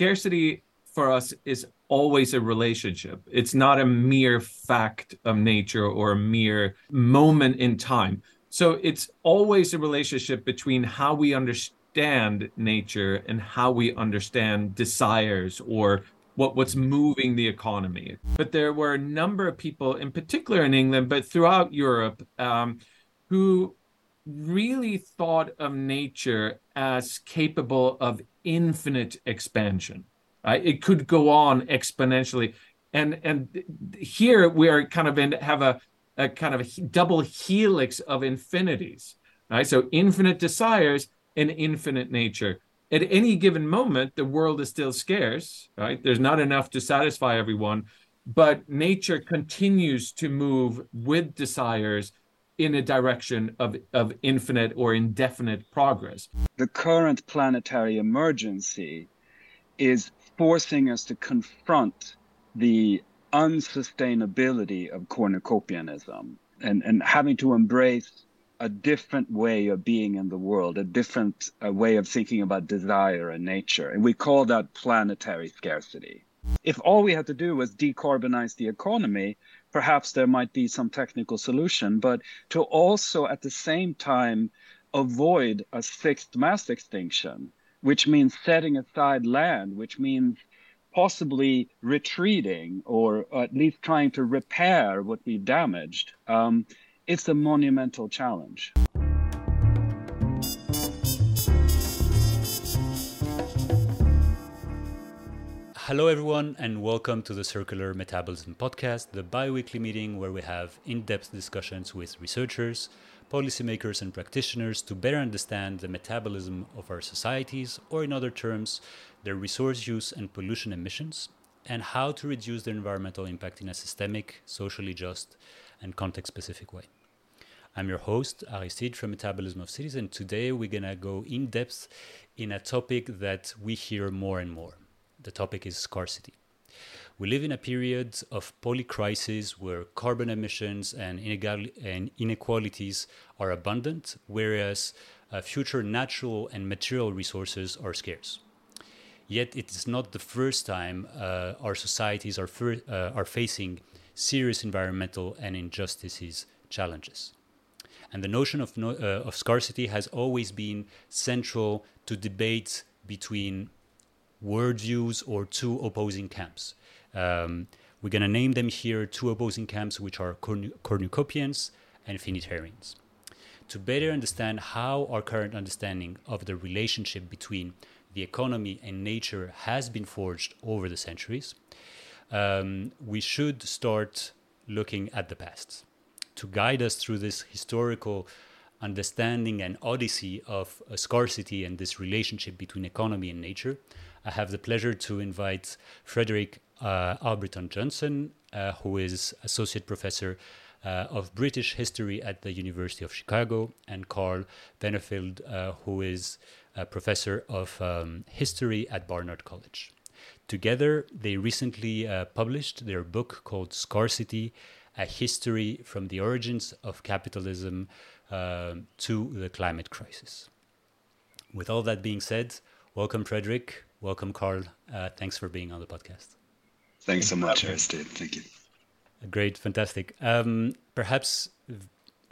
scarcity for us is always a relationship. It's not a mere fact of nature or a mere moment in time. So it's always a relationship between how we understand nature and how we understand desires or what what's moving the economy. But there were a number of people, in particular in England, but throughout Europe, um, who really thought of nature as capable of infinite expansion. Right? It could go on exponentially, and and here we are kind of in have a, a kind of a double helix of infinities. Right? So infinite desires and infinite nature. At any given moment, the world is still scarce. Right? There's not enough to satisfy everyone, but nature continues to move with desires in a direction of, of infinite or indefinite progress. The current planetary emergency is forcing us to confront the unsustainability of cornucopianism and, and having to embrace a different way of being in the world, a different uh, way of thinking about desire and nature. And we call that planetary scarcity. If all we had to do was decarbonize the economy, perhaps there might be some technical solution, but to also at the same time avoid a sixth mass extinction, which means setting aside land, which means possibly retreating or at least trying to repair what we've damaged, um, it's a monumental challenge. Hello, everyone, and welcome to the Circular Metabolism Podcast, the bi weekly meeting where we have in depth discussions with researchers, policymakers, and practitioners to better understand the metabolism of our societies, or in other terms, their resource use and pollution emissions, and how to reduce their environmental impact in a systemic, socially just, and context specific way. I'm your host, Aristide from Metabolism of Cities, and today we're going to go in depth in a topic that we hear more and more the topic is scarcity. We live in a period of polycrisis where carbon emissions and, inequalities are abundant, whereas uh, future natural and material resources are scarce. Yet it is not the first time uh, our societies are, uh, are facing serious environmental and injustices challenges. And the notion of, no- uh, of scarcity has always been central to debates between worldviews or two opposing camps. Um, we're going to name them here two opposing camps, which are cornucopians and finitarians. To better understand how our current understanding of the relationship between the economy and nature has been forged over the centuries, um, we should start looking at the past. To guide us through this historical understanding and odyssey of scarcity and this relationship between economy and nature, I have the pleasure to invite Fredrik uh, Albritton Jonsson, uh, who is Associate Professor uh, of British History at the University of Chicago, and Carl Wennerlind, uh, who is a Professor of um, History at Barnard College. Together, they recently uh, published their book called Scarcity A History from the Origins of Capitalism uh, to the Climate Crisis. With all that being said, welcome, Fredrik. Welcome, Carl. Uh, thanks for being on the podcast. Thanks so much, Aristide. Thank you. Great, fantastic. Um, perhaps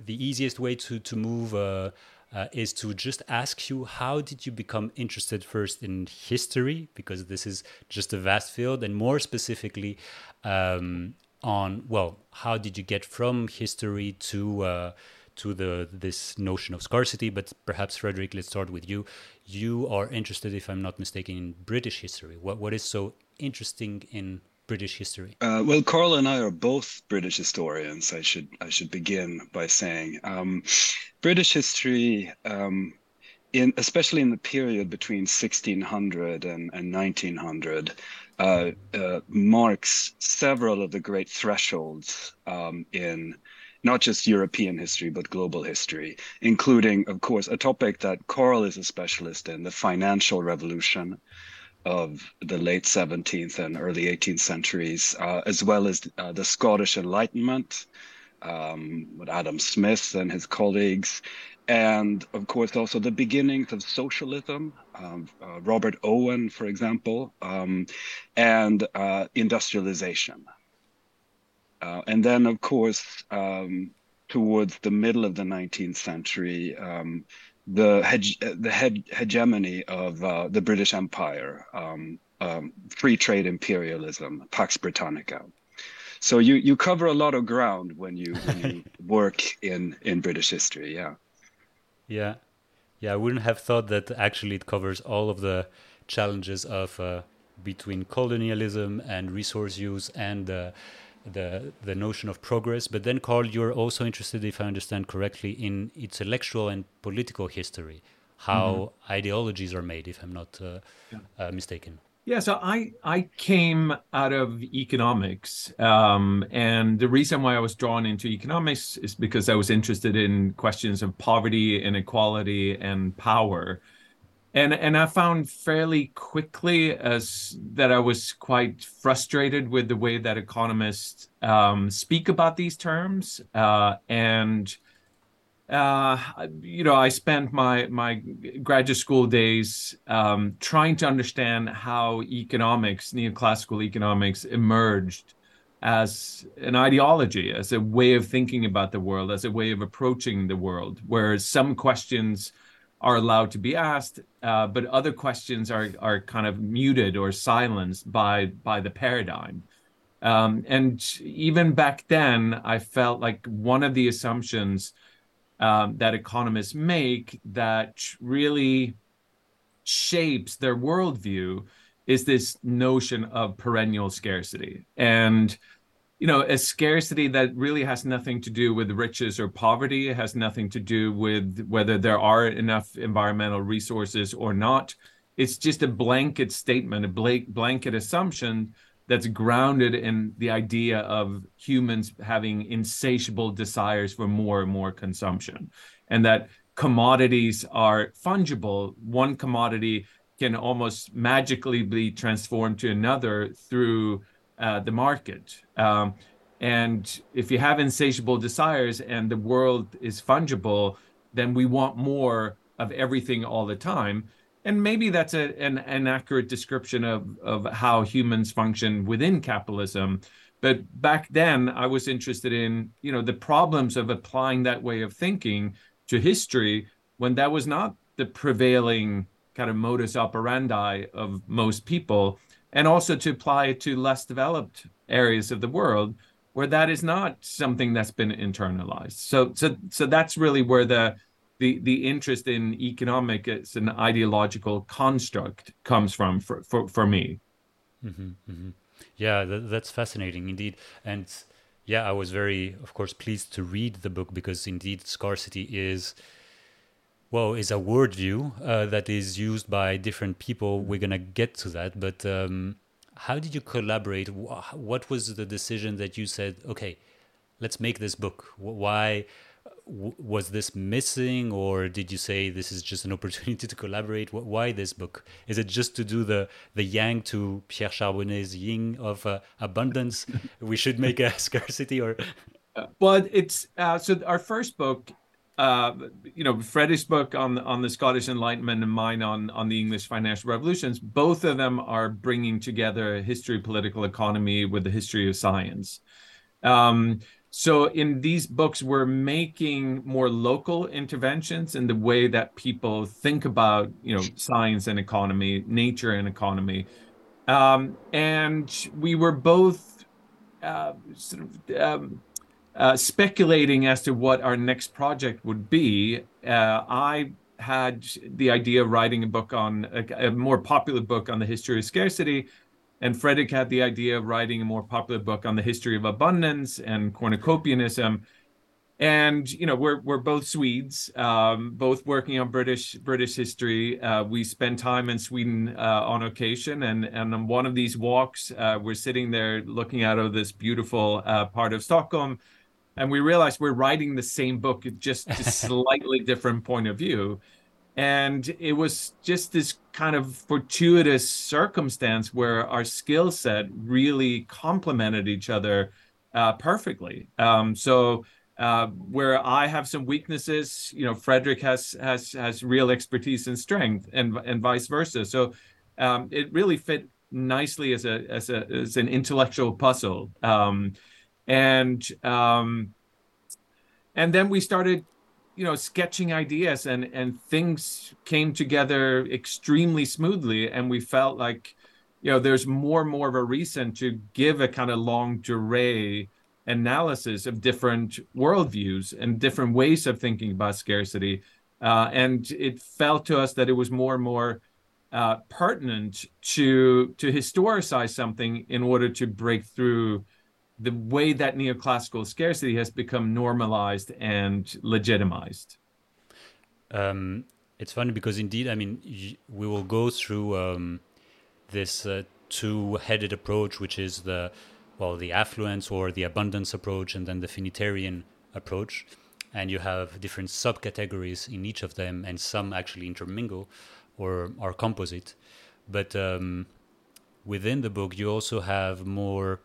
the easiest way to to move uh, uh, is to just ask you how did you become interested first in history because this is just a vast field, and more specifically um, on well, how did you get from history to uh, to the this notion of scarcity. But perhaps Fredrik, let's start with you. You are interested, if I'm not mistaken, in British history. What what is so interesting in British history? Uh, well, Carl and I are both British historians. I should I should begin by saying um, British history. Um, in, especially in the period between 1600 and, and 1900, uh, uh, marks several of the great thresholds um, in not just European history, but global history, including, of course, a topic that Carl is a specialist in the financial revolution of the late 17th and early 18th centuries, uh, as well as uh, the Scottish Enlightenment um, with Adam Smith and his colleagues, and of course also the beginnings of socialism um, uh, Robert Owen, for example, um, and uh, industrialization. Uh, and then, of course, um, towards the middle of the 19th century, um, the, hege- the hegemony of uh, the British Empire, um, um, free trade imperialism, Pax Britannica. So you you cover a lot of ground when you when you work in in British history. Yeah. Yeah, yeah. I wouldn't have thought that actually it covers all of the challenges of uh, between colonialism and resource use and uh, the the notion of progress. But then, Carl, you're also interested, if I understand correctly, in intellectual and political history, how mm-hmm. ideologies are made, if I'm not uh, yeah. Uh, mistaken. Yeah, so I I came out of economics, um, and the reason why I was drawn into economics is because I was interested in questions of poverty, inequality, and power, and and I found fairly quickly as that I was quite frustrated with the way that economists um, speak about these terms, uh, and uh, you know, I spent my my graduate school days um, trying to understand how economics, neoclassical economics, emerged as an ideology, as a way of thinking about the world, as a way of approaching the world, where some questions are allowed to be asked, uh, but other questions are are kind of muted or silenced by by the paradigm. Um, and even back then, I felt like one of the assumptions um, that economists make that really shapes their worldview is this notion of perennial scarcity. And you know, a scarcity that really has nothing to do with riches or poverty. It has nothing to do with whether there are enough environmental resources or not. It's just a blanket statement, a blanket assumption that's grounded in the idea of humans having insatiable desires for more and more consumption and that commodities are fungible one commodity can almost magically be transformed to another through uh, the market um, and if you have insatiable desires and the world is fungible then we want more of everything all the time. And maybe that's a, an, an accurate description of, of how humans function within capitalism. But back then i was interested in you know the problems of applying that way of thinking to history when that was not the prevailing kind of modus operandi of most people and also to apply it to less developed areas of the world where that is not something that's been internalized. So so so that's really where the the the interest in economic as an ideological construct comes from for for, for me. Mm-hmm, mm-hmm. yeah that, that's fascinating indeed. And yeah i was very of course pleased to read the book because indeed scarcity is well is a worldview uh, that is used by different people. We're gonna get to that but um, how did you collaborate? What was the decision that you said okay let's make this book why was this missing or did you say this is just an opportunity to collaborate? Why this book? Is it just to do the the yang to pierre charbonnier's yin of uh, abundance? We should make a scarcity or? Well it's uh, so our first book uh, you know Freddie's book on on the Scottish Enlightenment and mine on on the English financial revolutions. Both of them are bringing together history, political economy with the history of science. Um, so in these books, we're making more local interventions in the way that people think about, you know, science and economy, nature and economy. Um, and we were both uh, sort of um, uh, speculating as to what our next project would be. Uh, I had the idea of writing a book on a, a more popular book on the history of scarcity and Fredrik had the idea of writing a more popular book on the history of abundance and cornucopianism. And you know, we're we're both Swedes, um, both working on British British history. Uh, we spend time in Sweden uh, on occasion, and and on one of these walks, uh, we're sitting there looking out of this beautiful uh, part of Stockholm, and we realized we're writing the same book, just a slightly different point of view and it was just this kind of fortuitous circumstance where our skill set really complemented each other uh, perfectly. Um, so uh, where I have some weaknesses, you know, Fredrik has has has real expertise and strength, and and vice versa. So um, it really fit nicely as a as a as an intellectual puzzle. Um, and um, and then we started, you know, sketching ideas, and and things came together extremely smoothly, and we felt like, you know, there's more and more of a reason to give a kind of longue durée analysis of different worldviews and different ways of thinking about scarcity. Uh, and it felt to us that it was more and more uh, pertinent to to historicize something in order to break through the way that neoclassical scarcity has become normalized and legitimized. Um, it's funny because indeed, I mean, we will go through um, this uh, two-headed approach, which is the well, the affluence or the abundance approach, and then the finitarian approach. And you have different subcategories in each of them, and some actually intermingle or are composite. But um, within the book, you also have more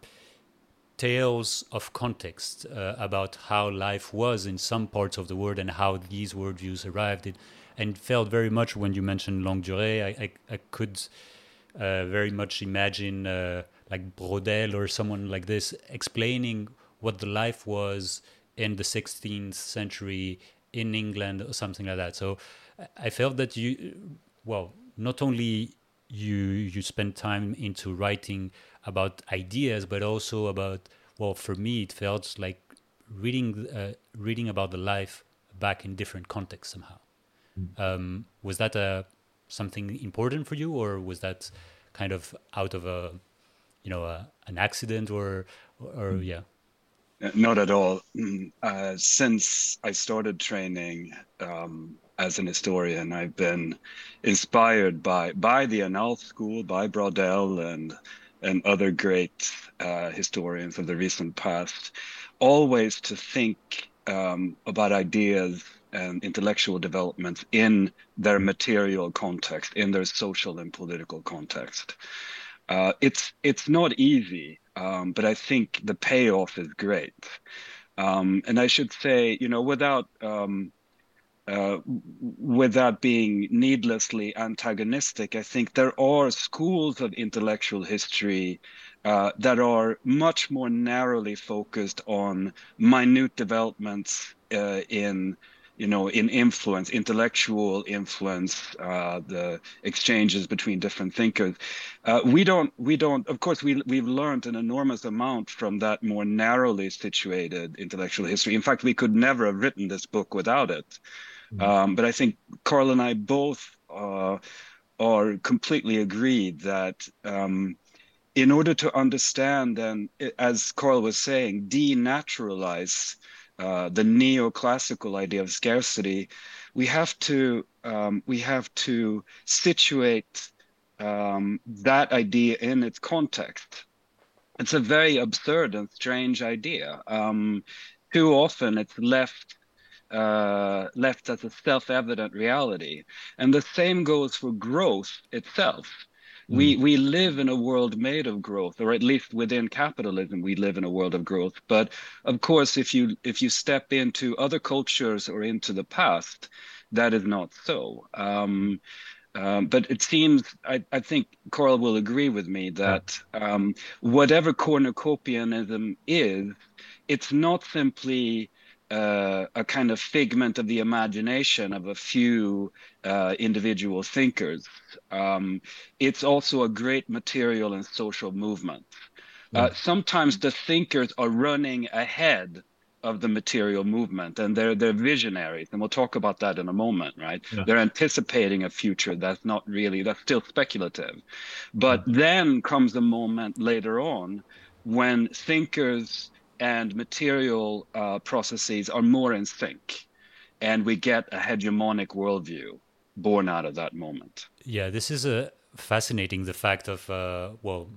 tales of context uh, about how life was in some parts of the world and how these worldviews arrived. It, and felt very much when you mentioned longue durée, I, I, I could uh, very much imagine uh, like Braudel or someone like this explaining what the life was in the 16th century in England or something like that. So I felt that you, well, not only you you spend time into writing about ideas, but also about well, for me it felt like reading uh, reading about the life back in different contexts somehow. Mm. Um, was that a uh, something important for you, or was that kind of out of a you know a, an accident or or mm. yeah uh, not at all mm, uh, since i started training um, as an historian i've been inspired by by the annales school by braudel and and other great uh, historians of the recent past always to think um, about ideas and intellectual developments in their material context in their social and political context uh, it's it's not easy, um, but I think the payoff is great. Um, and I should say, you know, without um, uh, without being needlessly antagonistic, I think there are schools of intellectual history uh, that are much more narrowly focused on minute developments uh, in you know, in influence, intellectual influence, uh, the exchanges between different thinkers. Uh, we don't, we don't. Of course, we we've learned an enormous amount from that more narrowly situated intellectual history. In fact, we could never have written this book without it. Mm-hmm. Um, but I think Carl and I both uh, are completely agreed that. Um, in order to understand and, as Carl was saying, denaturalize uh, the neoclassical idea of scarcity, we have to um, we have to situate um, that idea in its context. It's a very absurd and strange idea. Um, too often, it's left uh, left as a self-evident reality, and the same goes for growth itself. We mm. we live in a world made of growth, or at least within capitalism, we live in a world of growth. But of course, if you if you step into other cultures or into the past, that is not so. Um, um, but it seems, I, I, think Carl will agree with me that um, whatever cornucopianism is, it's not simply uh, a kind of figment of the imagination of a few uh, individual thinkers. Um, it's also a great material and social movement. Uh, sometimes the thinkers are running ahead of the material movement and they're they're visionaries and we'll talk about that in a moment right yeah. they're anticipating a future that's not really that's still speculative but yeah. then comes a moment later on when thinkers and material uh, processes are more in sync and we get a hegemonic worldview born out of that moment. Yeah this is a fascinating the fact of uh, well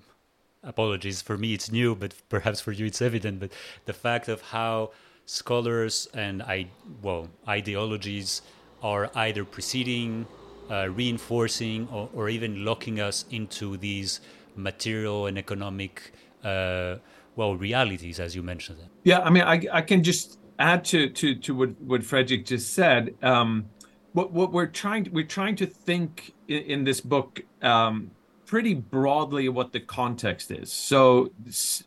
apologies for me it's new but perhaps for you it's evident but the fact of how scholars and i well ideologies are either preceding uh, reinforcing or, or, even locking us into these material and economic uh, well realities as you mentioned them yeah i mean i, I can just add to to to what what Fredrik just said, um, what what we're trying to, we're trying to think in, in this book um, pretty broadly what the context is. So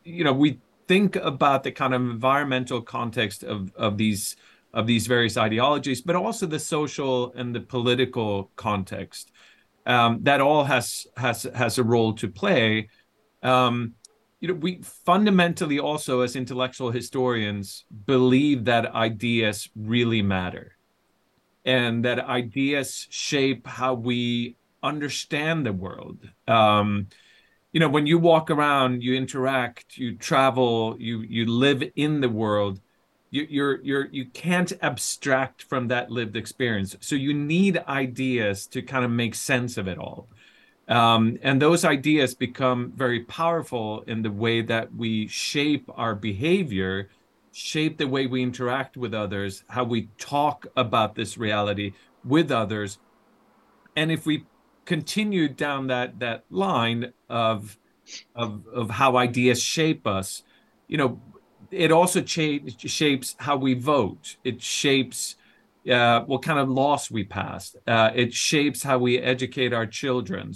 you know we think about the kind of environmental context of of these of these various ideologies, but also the social and the political context. Um, that all has has has a role to play. Um, you know, we fundamentally also, as intellectual historians, believe that ideas really matter, and that ideas shape how we understand the world. Um, you know, when you walk around, you interact, you travel, you you live in the world you, you're you're you can't abstract from that lived experience so you need ideas to kind of make sense of it all um, and those ideas become very powerful in the way that we shape our behavior shape the way we interact with others how we talk about this reality with others and if we continue down that that line of of of how ideas shape us you know it also cha- shapes how we vote. It shapes uh, what kind of laws we passed. Uh, it shapes how we educate our children.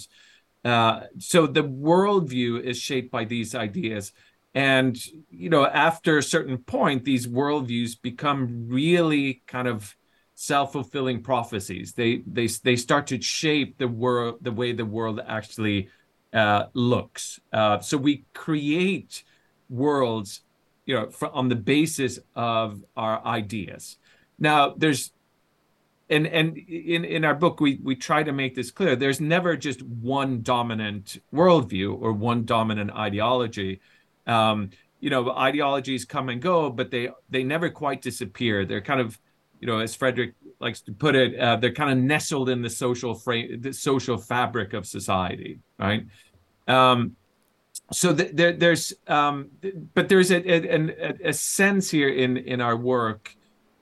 Uh, so the worldview is shaped by these ideas. And, you know, after a certain point, these worldviews become really kind of self-fulfilling prophecies. They they they start to shape the world, the way the world actually uh, looks. Uh, so we create worlds you know, for, on the basis of our ideas. Now, there's and and in in our book we we try to make this clear. There's never just one dominant worldview or one dominant ideology. Um, you know, ideologies come and go, but they they never quite disappear. They're kind of, you know, as fredrik likes to put it, uh, they're kind of nestled in the social frame, the social fabric of society, right? Um, so th- there, there's um, but there's a, a, a, sense here in in our work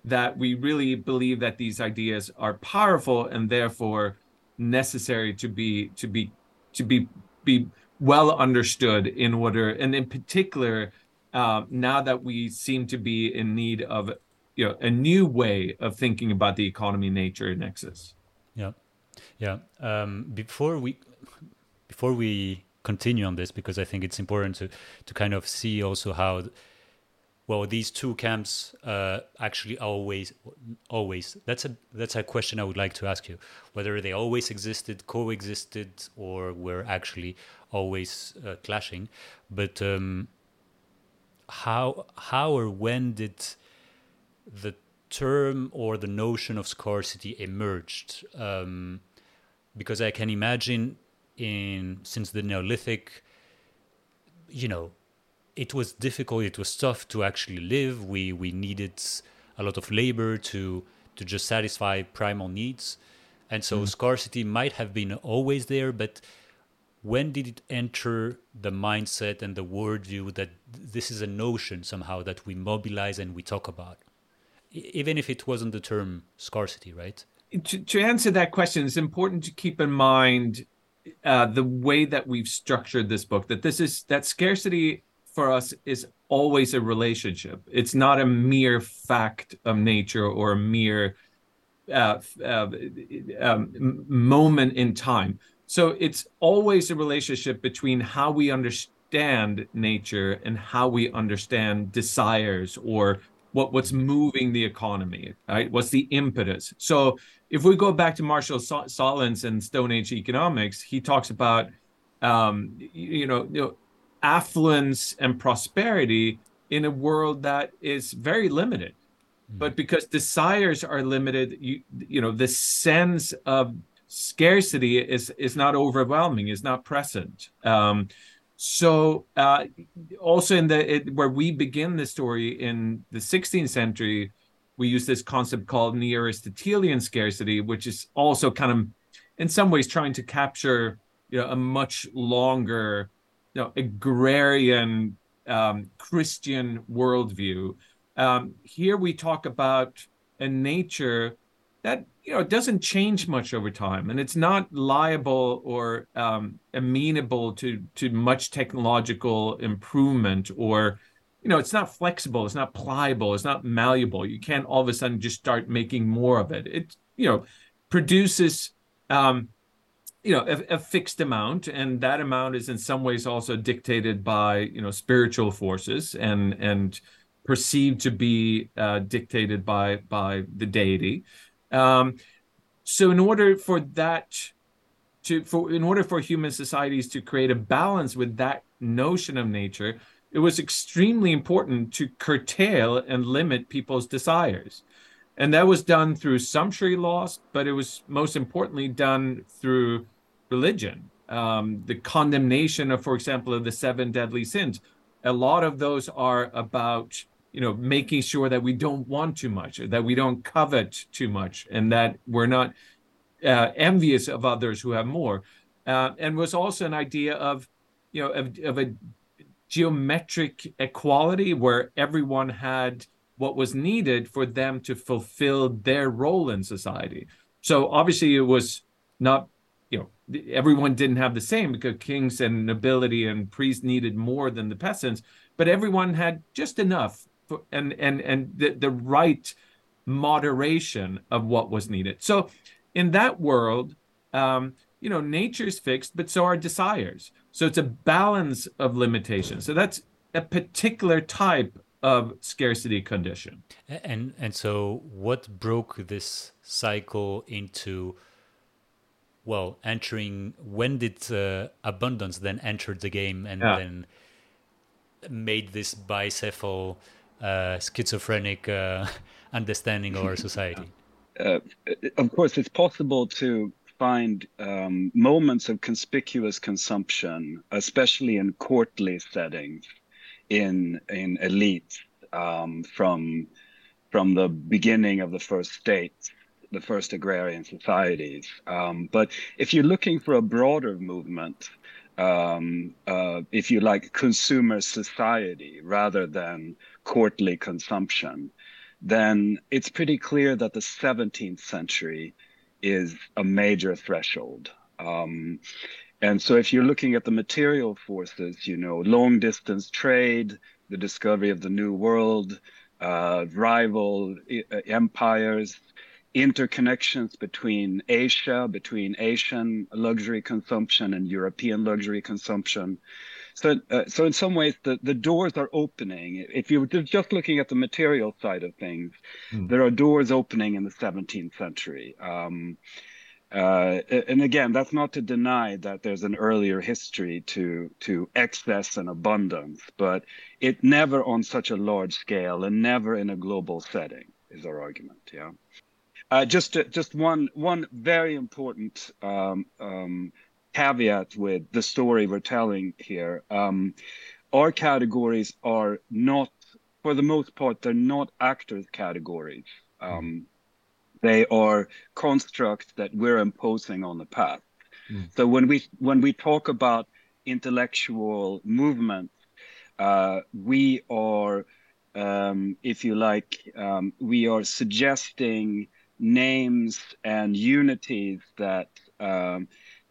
that we really believe that these ideas are powerful and therefore necessary to be to be to be be well understood in order and in particular uh, now that we seem to be in need of you know a new way of thinking about the economy nature nexus. Yeah. Yeah um, before we before we continue on this because I think it's important to to kind of see also how well these two camps uh, actually always always that's a that's a question I would like to ask you. Whether they always existed coexisted or were actually always uh, clashing. But um, how how or when did the term or the notion of scarcity emerged? Um, because I can imagine in since the Neolithic, you know, it was difficult. It was tough to actually live. We we needed a lot of labor to to just satisfy primal needs, and so mm. scarcity might have been always there. But when did it enter the mindset and the worldview that this is a notion somehow that we mobilize and we talk about, even if it wasn't the term scarcity, right? To, to answer that question, it's important to keep in mind uh, the way that we've structured this book that this is that scarcity for us is always a relationship. It's not a mere fact of nature or a mere uh, uh, um, moment in time. So it's always a relationship between how we understand nature and how we understand desires or what what's moving the economy right? What's the impetus? So if we go back to marshall sahlins and stone age economics he talks about um, you, know, you know affluence and prosperity in a world that is very limited mm-hmm. but because desires are limited you you know the sense of scarcity is is not overwhelming is not present um, so uh, also in the it, where we begin the story in the 16th century, we use this concept called neo-Aristotelian scarcity, which is also kind of, in some ways, trying to capture you know a much longer, you know, agrarian um, Christian worldview. Um, here we talk about a nature that you know doesn't change much over time and it's not liable or um, amenable to to much technological improvement or you know it's not flexible it's not pliable it's not malleable you can't all of a sudden just start making more of it it you know produces um, you know a, a, fixed amount and that amount is in some ways also dictated by you know spiritual forces and and perceived to be uh, dictated by by the deity. Um, so in order for that to for in order for human societies to create a balance with that notion of nature it was extremely important to curtail and limit people's desires. And that was done through sumptuary laws but it was most importantly done through religion. Um, the condemnation of, for example, of the seven deadly sins. A lot of those are about you know making sure that we don't want too much, that we don't covet too much, and that we're not uh, envious of others who have more. Uh, and was also an idea of you know of, of a geometric equality where everyone had what was needed for them to fulfill their role in society. So obviously it was not everyone didn't have the same because kings and nobility and priests needed more than the peasants but everyone had just enough for, and and and the, the right moderation of what was needed. So in that world um, you know nature's fixed but so are desires. So it's a balance of limitations. So that's a particular type of scarcity condition. And and so what broke this cycle into well entering when did uh, abundance then enter the game and yeah. then made this bicephal uh, schizophrenic uh, understanding of our society? Uh, of course it's possible to find um, moments of conspicuous consumption especially in courtly settings in in elites um, from from the beginning of the first state the first agrarian societies. Um, but if you're looking for a broader movement, um, uh, if you like, consumer society rather than courtly consumption, then it's pretty clear that the 17th century is a major threshold. Um, and so if you're looking at the material forces, you know, long distance trade, the discovery of the new world, uh, rival uh, empires, interconnections between Asia, between Asian luxury consumption and European luxury consumption. So, uh, so in some ways, the, the doors are opening. If you're just looking at the material side of things, mm. there are doors opening in the 17th century. Um, uh, and again, that's not to deny that there's an earlier history to to excess and abundance, but it never on such a large scale and never in a global setting is our argument. Yeah. Uh, just just one one very important um, um, caveat with the story we're telling here. Um, our categories are not, for the most part, they're not actors categories. Um, they are constructs that we're imposing on the past. Mm. So when we when we talk about intellectual movement, uh, we are, um, if you like, um, we are suggesting names and unities that um,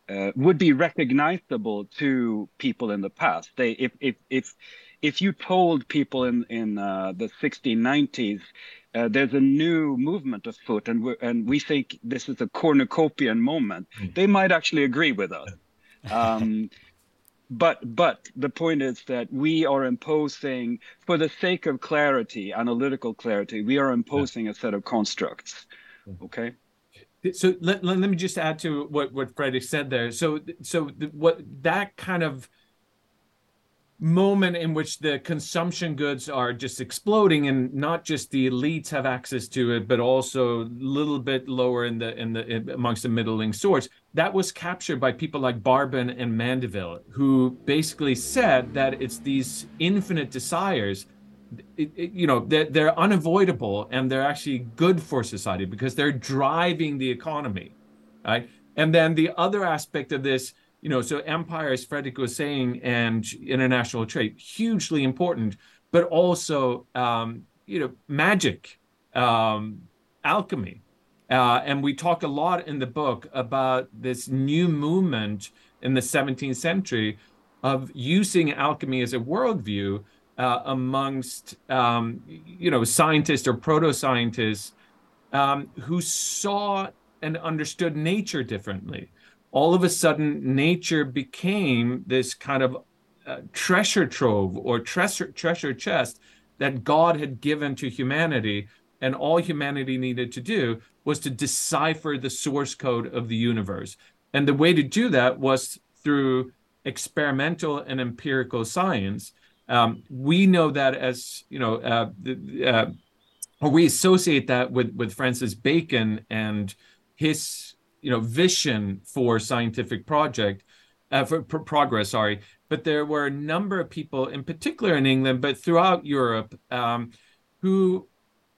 uh, would be recognizable to people in the past. They, if if if if you told people in in uh, the 1690s uh, there's a new movement afoot, and we and we think this is a cornucopian moment, mm. they might actually agree with us. Um, but but the point is that we are imposing, for the sake of clarity, analytical clarity, we are imposing yeah. a set of constructs Okay. So let, let, me just add to what what Fredrik said there. So so the, what that kind of moment in which the consumption goods are just exploding and not just the elites have access to it but also a little bit lower in the in the in, amongst the middling sorts that was captured by people like Barbon and Mandeville who basically said that it's these infinite desires it, it, you know they're, they're unavoidable and they're actually good for society because they're driving the economy right? And then the other aspect of this you know so empire as fredrik was saying and international trade hugely important but also um, you know magic um, alchemy. Uh, and we talk a lot in the book about this new movement in the 17th century of using alchemy as a worldview uh, amongst um, you know scientists or proto scientists um, who saw and understood nature differently. All of a sudden, nature became this kind of uh, treasure trove or treasure treasure chest that God had given to humanity, and all humanity needed to do was to decipher the source code of the universe. And the way to do that was through experimental and empirical science um, we know that as you know, uh, uh, or we associate that with with Francis Bacon and his you know vision for scientific project uh, for progress. Sorry, but there were a number of people, in particular in England, but throughout Europe, um, who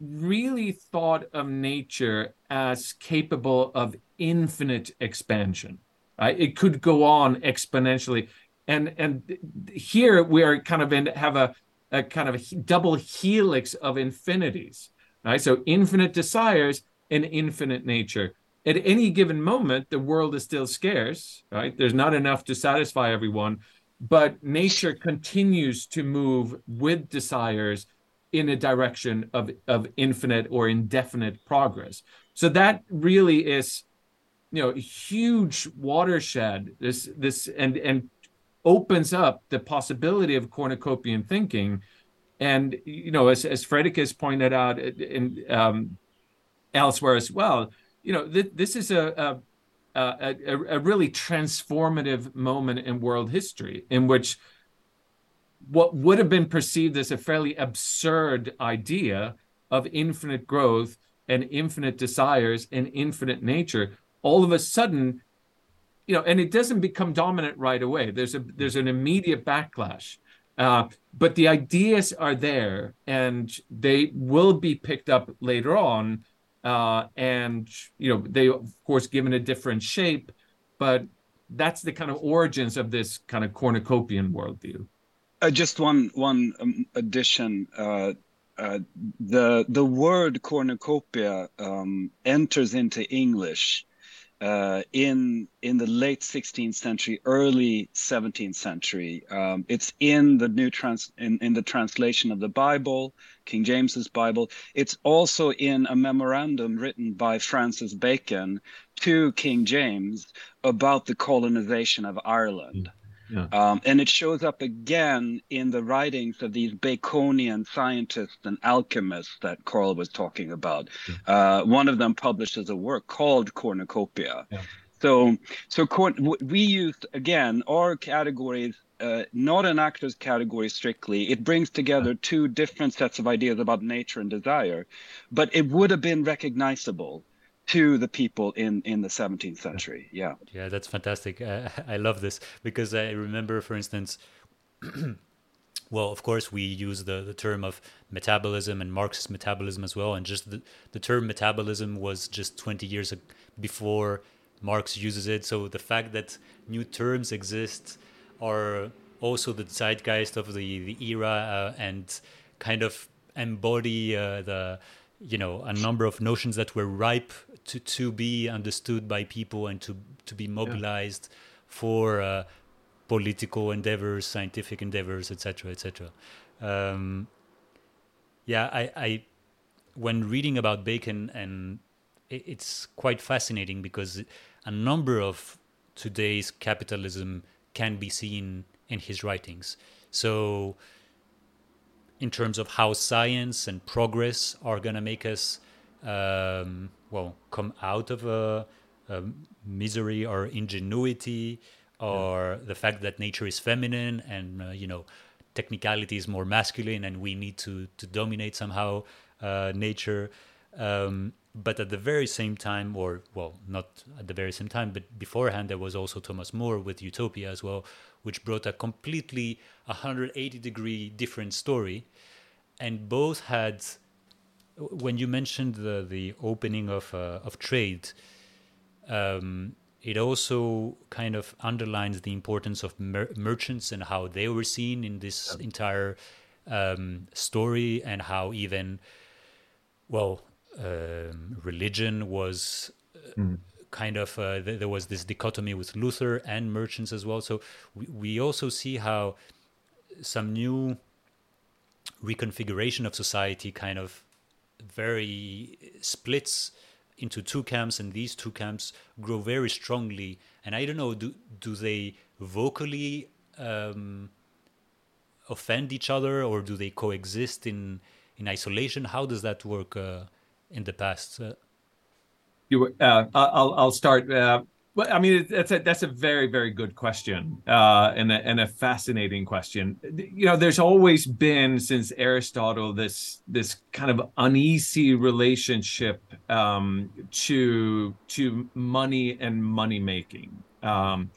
really thought of nature as capable of infinite expansion. It could go on exponentially and and here we are kind of in have a, a kind of a double helix of infinities right? So infinite desires and infinite nature. At any given moment the world is still scarce right? There's not enough to satisfy everyone but nature continues to move with desires in a direction of, of infinite or indefinite progress. So that really is you know huge watershed this this and and opens up the possibility of cornucopian thinking. And you know, as as Fredrik has pointed out in um, elsewhere as well, you know, th- this is a, a, a a really transformative moment in world history in which what would have been perceived as a fairly absurd idea of infinite growth and infinite desires and infinite nature all of a sudden you know, and it doesn't become dominant right away. There's a there's an immediate backlash, uh, but the ideas are there, and they will be picked up later on, uh, and you know, they of course given a different shape, but that's the kind of origins of this kind of cornucopian worldview. Uh, just one one um, addition. Uh, uh, the the word cornucopia um, enters into English uh, in in the late 16th century, early 17th century. Um, it's in the new trans in, in the translation of the Bible, King James's Bible. It's also in a memorandum written by Francis Bacon to King James about the colonization of Ireland. Yeah. Um, and it shows up again in the writings of these Baconian scientists and alchemists that Carl was talking about. Yeah. Uh, one of them publishes a work called Cornucopia. Yeah. So, so we used again our categories, uh, not an actor's category strictly. It brings together two different sets of ideas about nature and desire, but it would have been recognizable to the people in in the 17th century. Yeah. Yeah that's fantastic. Uh, i love this because i remember for instance well of course we use the, the term of metabolism and marxist metabolism as well. And just the, the term metabolism was just 20 years before marx uses it. So the fact that new terms exist are also the zeitgeist of the, the era uh, and kind of embody uh, the you know a number of notions that were ripe to to be understood by people and to to be mobilized yeah. for uh, political endeavors, scientific endeavors, etc., etc. Um, yeah, I, I when reading about Bacon and it, it's quite fascinating because a number of today's capitalism can be seen in his writings. So in terms of how science and progress are going to make us um, well come out of a, a misery or ingenuity or yeah. the fact that nature is feminine and uh, you know technicality is more masculine and we need to to dominate somehow uh, nature um, but at the very same time or well not at the very same time but beforehand there was also thomas more with utopia as well which brought a completely 180 degree different story and both had when you mentioned the the opening of uh, of trade, um, it also kind of underlines the importance of mer- merchants and how they were seen in this entire um, story, and how even well, um, religion was. Mm. Kind of, uh, th- there was this dichotomy with Luther and merchants as well. So we, we also see how some new reconfiguration of society kind of very splits into two camps and these two camps grow very strongly. And i don't know do do they vocally um, offend each other or do they coexist in in isolation? How does that work uh, in the past? Uh, you uh, i'll i'll start uh, well, I mean, that's a that's a very very good question, uh, and a, and a fascinating question. You know, there's always been since Aristotle this this kind of uneasy relationship um, to to money and money making. Um,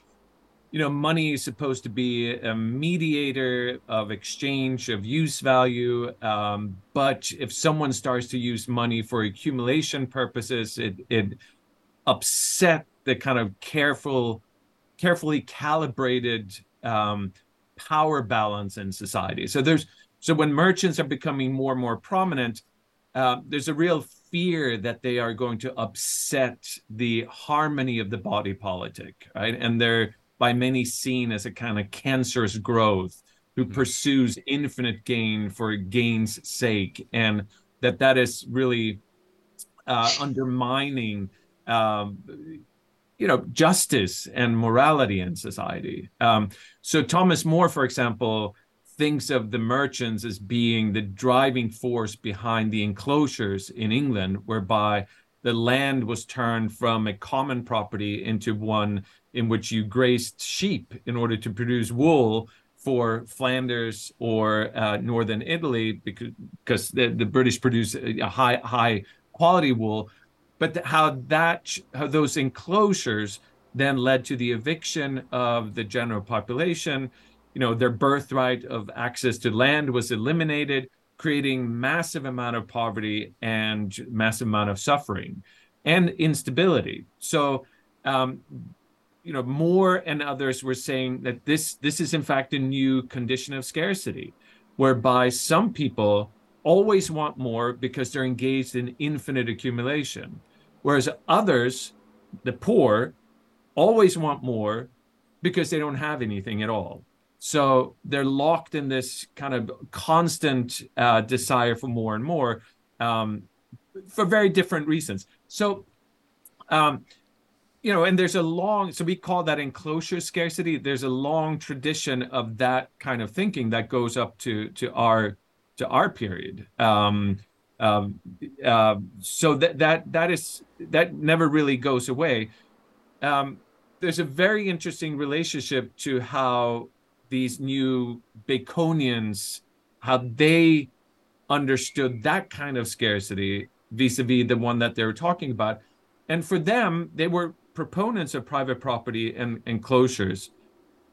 you know, money is supposed to be a mediator of exchange of use value, um, but if someone starts to use money for accumulation purposes, it it upset the kind of careful, carefully calibrated um, power balance in society. So there's so when merchants are becoming more and more prominent, uh, there's a real fear that they are going to upset the harmony of the body politic, right? And they're by many seen as a kind of cancerous growth who mm-hmm. pursues infinite gain for gain's sake, and that that is really uh, undermining um, you know justice and morality in society. Um, so thomas more for example thinks of the merchants as being the driving force behind the enclosures in england whereby the land was turned from a common property into one in which you grazed sheep in order to produce wool for Flanders or uh, northern Italy because, because the, the British produce a high high quality wool, but how that how those enclosures then led to the eviction of the general population. You know their birthright of access to land was eliminated creating massive amount of poverty and massive amount of suffering and instability. So um, you know more and others were saying that this this is in fact a new condition of scarcity whereby some people always want more because they're engaged in infinite accumulation. Whereas others, the poor, always want more because they don't have anything at all. So they're locked in this kind of constant uh, desire for more and more um, for very different reasons. So, um, you know, and there's a long, so we call that enclosure scarcity. There's a long tradition of that kind of thinking that goes up to to our to our period. Um, um, uh, so that that that is that never really goes away. Um, there's a very interesting relationship to how these new Baconians, how they understood that kind of scarcity vis-a-vis the one that they were talking about, and for them, they were proponents of private property and enclosures,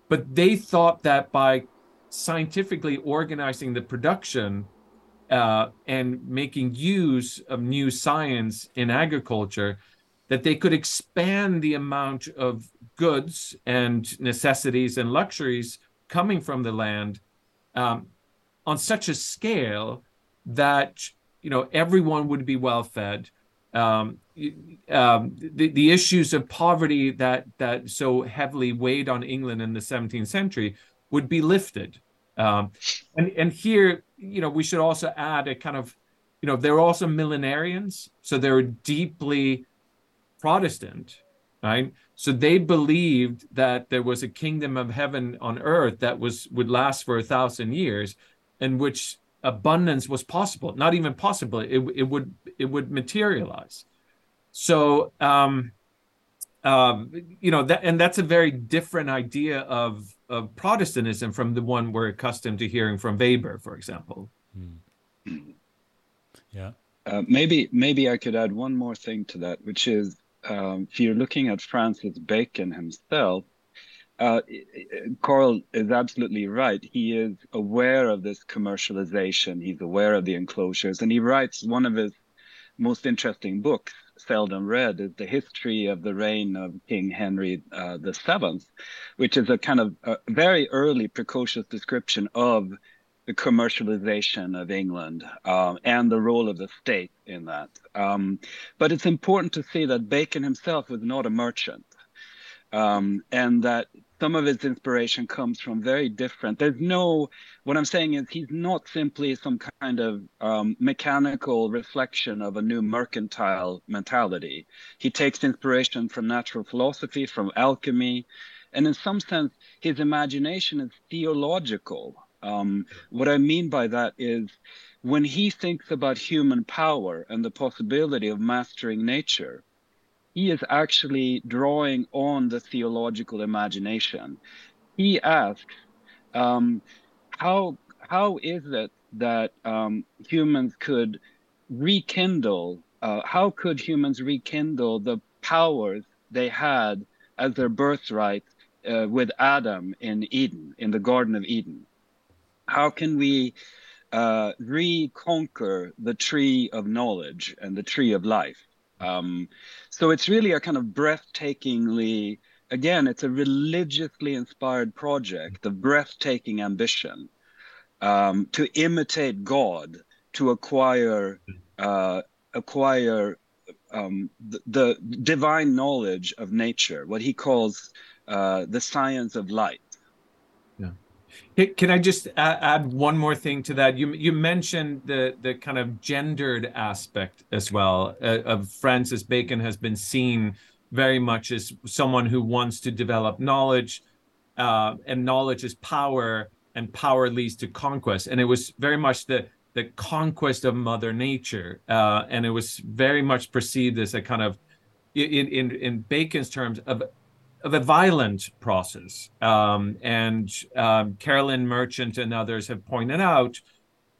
but they thought that by scientifically organizing the production uh, and making use of new science in agriculture, that they could expand the amount of goods and necessities and luxuries coming from the land um, on such a scale that you know everyone would be well fed. Um, um, the, the issues of poverty that that so heavily weighed on England in the 17th century would be lifted. Um, and and here, you know, we should also add a kind of, you know, they're also millenarians, so they're deeply Protestant, right? So they believed that there was a kingdom of heaven on earth that was would last for a thousand years, in which abundance was possible. Not even possible; it it would it would materialize. So. Um, um, you know that and that's a very different idea of of protestantism from the one we're accustomed to hearing from weber for example mm. yeah uh, maybe maybe i could add one more thing to that which is um, if you're looking at francis bacon himself uh, Carl is absolutely right. He is aware of this commercialization. He's aware of the enclosures, and he writes one of his most interesting books seldom read is the history of the reign of King Henry uh, VII, which is a kind of a very early precocious description of the commercialization of England um, and the role of the state in that. Um, but it's important to see that Bacon himself was not a merchant, um, and that some of his inspiration comes from very different. There's no, what I'm saying is he's not simply some kind of um, mechanical reflection of a new mercantile mentality. He takes inspiration from natural philosophy, from alchemy, and in some sense, his imagination is theological. Um, what I mean by that is when he thinks about human power and the possibility of mastering nature, he is actually drawing on the theological imagination. He asks, um, how how is it that um, humans could rekindle? Uh, how could humans rekindle the powers they had as their birthright uh, with Adam in Eden, in the Garden of Eden? How can we uh, reconquer the tree of knowledge and the tree of life? Um, so it's really a kind of breathtakingly, again, it's a religiously inspired project of breathtaking ambition um, to imitate God, to acquire uh, acquire um, the, the, divine knowledge of nature, what he calls uh, the science of light. Can I just add one more thing to that? You you mentioned the the kind of gendered aspect as well uh, of Francis Bacon has been seen very much as someone who wants to develop knowledge, uh, and knowledge is power, and power leads to conquest. And it was very much the the conquest of Mother Nature, uh, and it was very much perceived as a kind of in in in Bacon's terms of of a violent process. Um, and um, Carolyn Merchant and others have pointed out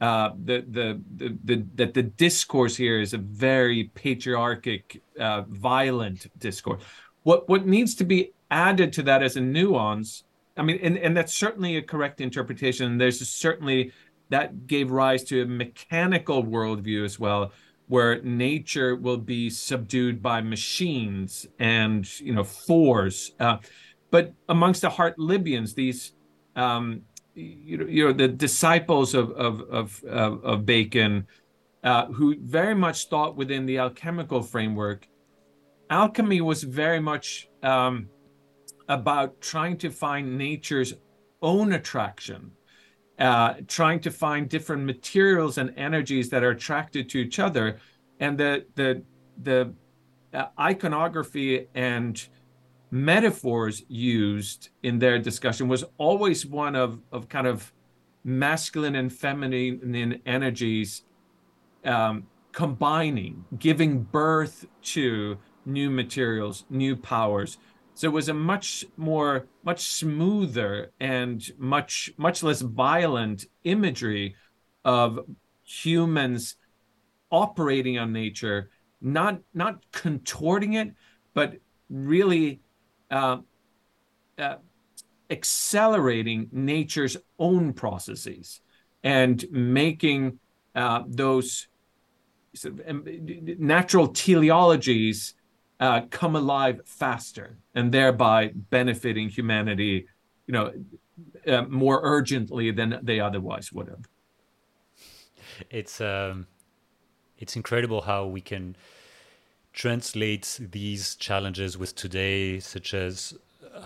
uh, the, the, the, that the discourse here is a very patriarchic, uh, violent discourse. What, what needs to be added to that as a nuance, I mean, and, and that's certainly a correct interpretation. There's certainly that gave rise to a mechanical worldview as well where nature will be subdued by machines and you know force. Uh, but amongst the Hartlibians, these um, you know, you know the disciples of of of, of Bacon, uh, who very much thought within the alchemical framework. Alchemy was very much um, about trying to find nature's own attraction uh, trying to find different materials and energies that are attracted to each other. And the the the uh, iconography and metaphors used in their discussion was always one of of kind of masculine and feminine energies um, combining, giving birth to new materials, new powers. So it was a much more, much smoother and much, much less violent imagery of humans operating on nature, not not contorting it, but really uh, uh, accelerating nature's own processes and making uh, those um, natural teleologies uh, come alive faster and thereby benefiting humanity, you know, uh, more urgently than they otherwise would have. It's um, it's incredible how we can translate these challenges with today, such as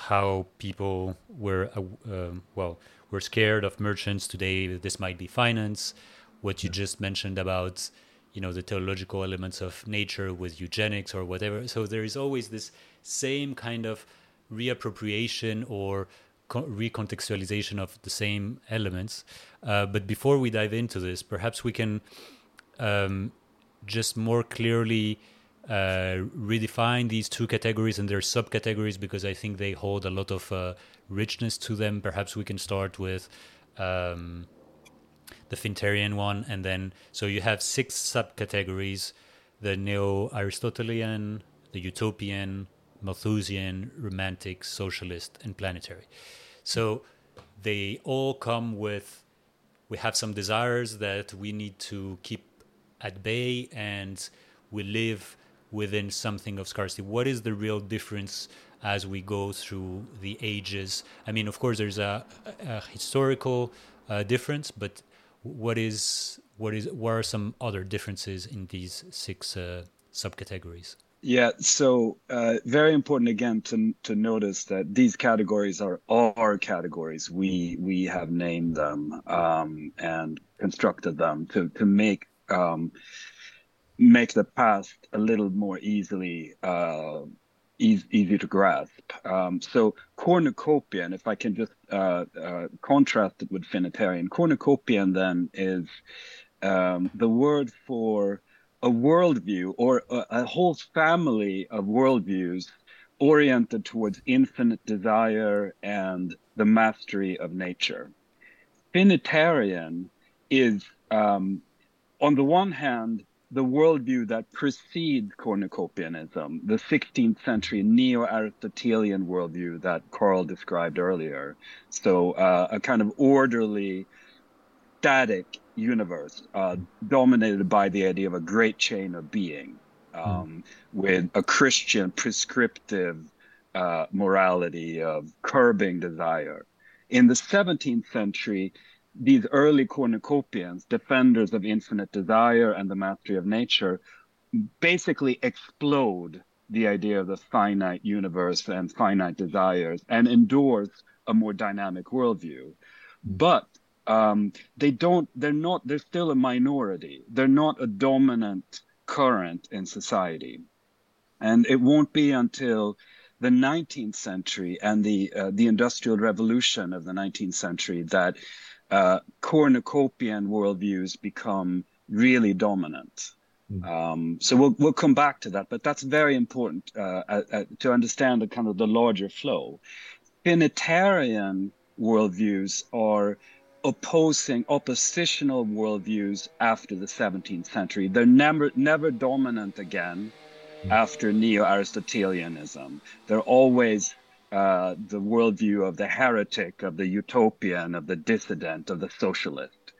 how people were uh, um, well were scared of merchants today. This might be finance. What you yeah. just mentioned about you know the theological elements of nature with eugenics or whatever so there is always this same kind of reappropriation or recontextualization of the same elements uh, but before we dive into this perhaps we can um, just more clearly uh, redefine these two categories and their subcategories because I think they hold a lot of uh, richness to them. Perhaps we can start with um, the Finitarian one, and then so you have six subcategories: the neo-Aristotelian, the utopian, Malthusian, romantic, socialist, and planetary. So they all come with we have some desires that we need to keep at bay, and we live within something of scarcity. What is the real difference as we go through the ages? I mean, of course, there's a, a historical uh, difference, but what is what is what are some other differences in these six uh, subcategories? Yeah, so uh, very important again to to notice that these categories are our categories. We we have named them um, and constructed them to to make um, make the past a little more easily uh, easy, easy to grasp. Um, so cornucopian, if I can just uh, uh, contrast it with finitarian, cornucopian then is um, the word for a worldview or a, a whole family of worldviews oriented towards infinite desire and the mastery of nature. Finitarian is, um, on the one hand, the worldview that precedes cornucopianism, the 16th century neo Aristotelian worldview that Carl described earlier. So, uh, a kind of orderly, static universe uh, dominated by the idea of a great chain of being, um, mm. with a Christian prescriptive uh, morality of curbing desire. In the 17th century, these early cornucopians, defenders of infinite desire and the mastery of nature, basically explode the idea of the finite universe and finite desires and endorse a more dynamic worldview. But um, they don't, they're not, they're still a minority. They're not a dominant current in society. And it won't be until the 19th century and the uh, the industrial revolution of the 19th century that uh, cornucopian worldviews become really dominant. Mm. Um, so we'll we'll come back to that, but that's very important uh, uh, uh, to understand the kind of the larger flow. Finitarian worldviews are opposing oppositional worldviews after the 17th century. They're never never dominant again mm. after neo-Aristotelianism. They're always uh, the worldview of the heretic, of the utopian, of the dissident, of the socialist.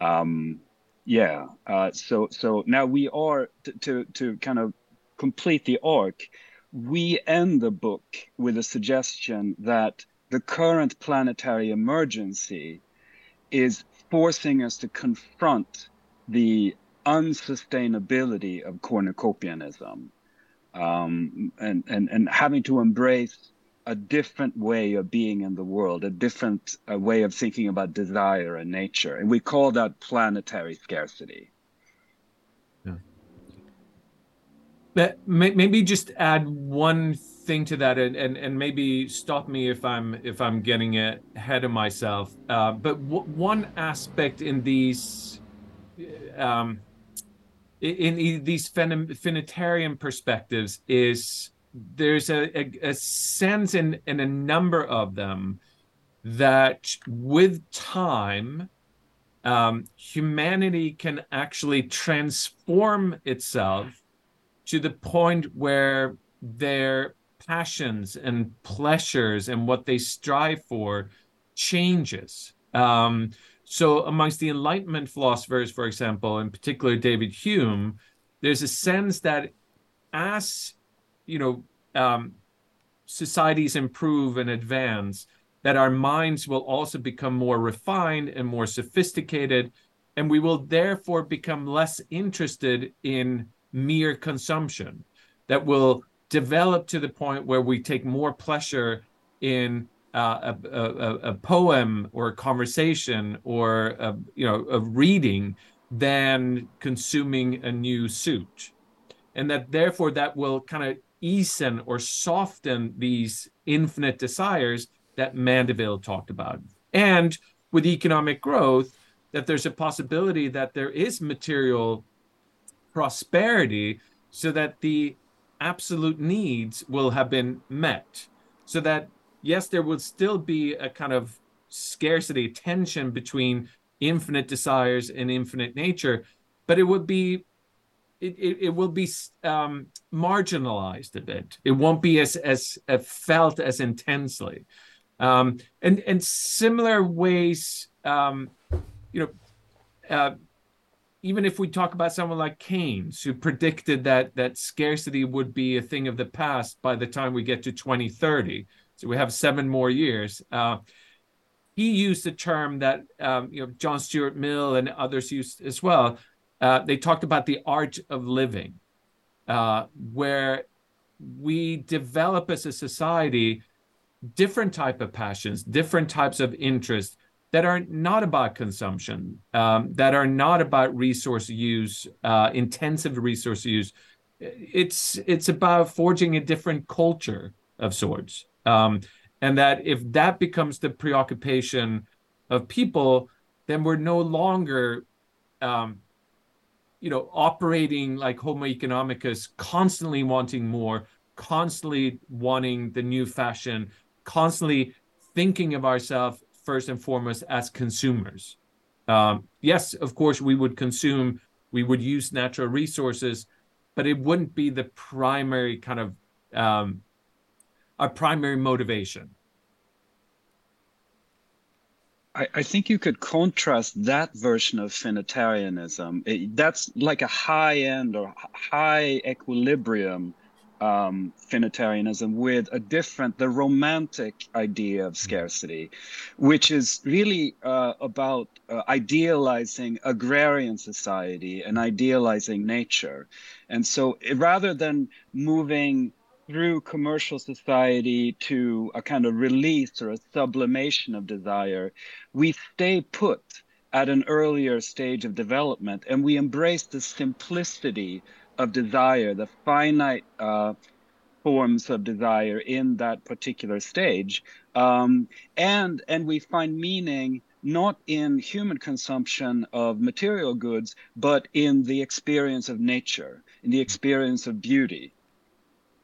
Um, yeah. Uh, so so now we are to, to to kind of complete the arc. We end the book with a suggestion that the current planetary emergency is forcing us to confront the unsustainability of cornucopianism um, and, and, and having to embrace a different way of being in the world, a different uh, way of thinking about desire and nature. And we call that planetary scarcity. Yeah. But maybe just add one thing to that and, and, and maybe stop me if I'm if I'm getting ahead of myself. Uh, but w- one aspect in these um, in, in these finitarian perspectives is there's a, a, a sense in, in a number of them that with time, um, humanity can actually transform itself to the point where their passions and pleasures and what they strive for changes. Um, so, amongst the Enlightenment philosophers, for example, in particular David Hume, there's a sense that as you know um, societies improve and advance, that our minds will also become more refined and more sophisticated, and we will therefore become less interested in mere consumption. That will develop to the point where we take more pleasure in uh, a, a, a, poem or a conversation or a, you know a reading than consuming a new suit and that therefore that will kind of easen or soften these infinite desires that Mandeville talked about. And with economic growth, that there's a possibility that there is material prosperity so that the absolute needs will have been met. So that, yes, there will still be a kind of scarcity tension between infinite desires and infinite nature, but it would be it, it, it, will be um, marginalized a bit. It won't be as as felt as intensely, um, and and similar ways. Um, you know, uh, even if we talk about someone like Keynes, who predicted that that scarcity would be a thing of the past by the time we get to 2030, so we have seven more years. Uh, he used the term that um, you know John Stuart Mill and others used as well uh, they talked about the art of living. uh, where we develop as a society different type of passions, different types of interests that are not about consumption, um, that are not about resource use, uh, intensive resource use. It's it's about forging a different culture of sorts, um, and that if that becomes the preoccupation of people, then we're no longer, um, you know, operating like Homo economicus, constantly wanting more, constantly wanting the new fashion, constantly thinking of ourselves first and foremost as consumers. Um, yes, of course, we would consume, we would use natural resources, but it wouldn't be the primary kind of um, our primary motivation. I, I, think you could contrast that version of finitarianism. It, that's like a high end or high equilibrium um, finitarianism with a different, the romantic idea of scarcity, which is really uh, about uh, idealizing agrarian society and idealizing nature. And so rather than moving through commercial society to a kind of release or a sublimation of desire, we stay put at an earlier stage of development and we embrace the simplicity of desire, the finite uh, forms of desire in that particular stage, um, and and we find meaning not in human consumption of material goods, but in the experience of nature, in the experience of beauty.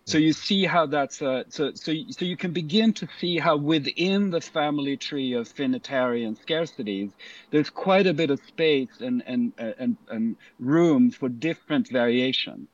So you see how that's uh, so so so you can begin to see how within the family tree of finitarian scarcities, there's quite a bit of space and and and and room for different variations.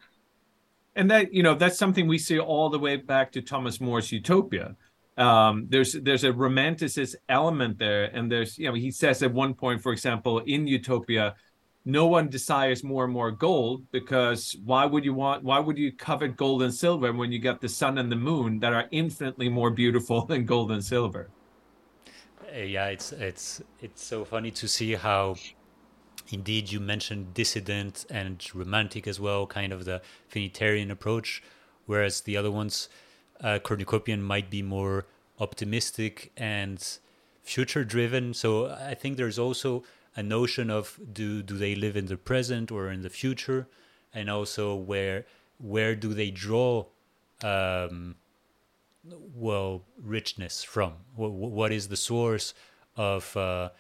And that you know that's something we see all the way back to Thomas More's Utopia. Um, there's there's a romanticist element there, and there's you know he says at one point, for example, in Utopia no one desires more and more gold because why would you want why would you covet gold and silver when you got the sun and the moon that are infinitely more beautiful than gold and silver? Uh, yeah it's it's it's so funny to see how indeed you mentioned dissident and romantic as well kind of the finitarian approach whereas the other ones uh, cornucopian might be more optimistic and future driven so i think there's also a notion of do do they live in the present or in the future, and also where where do they draw um, well richness from? what, what is the source of uh,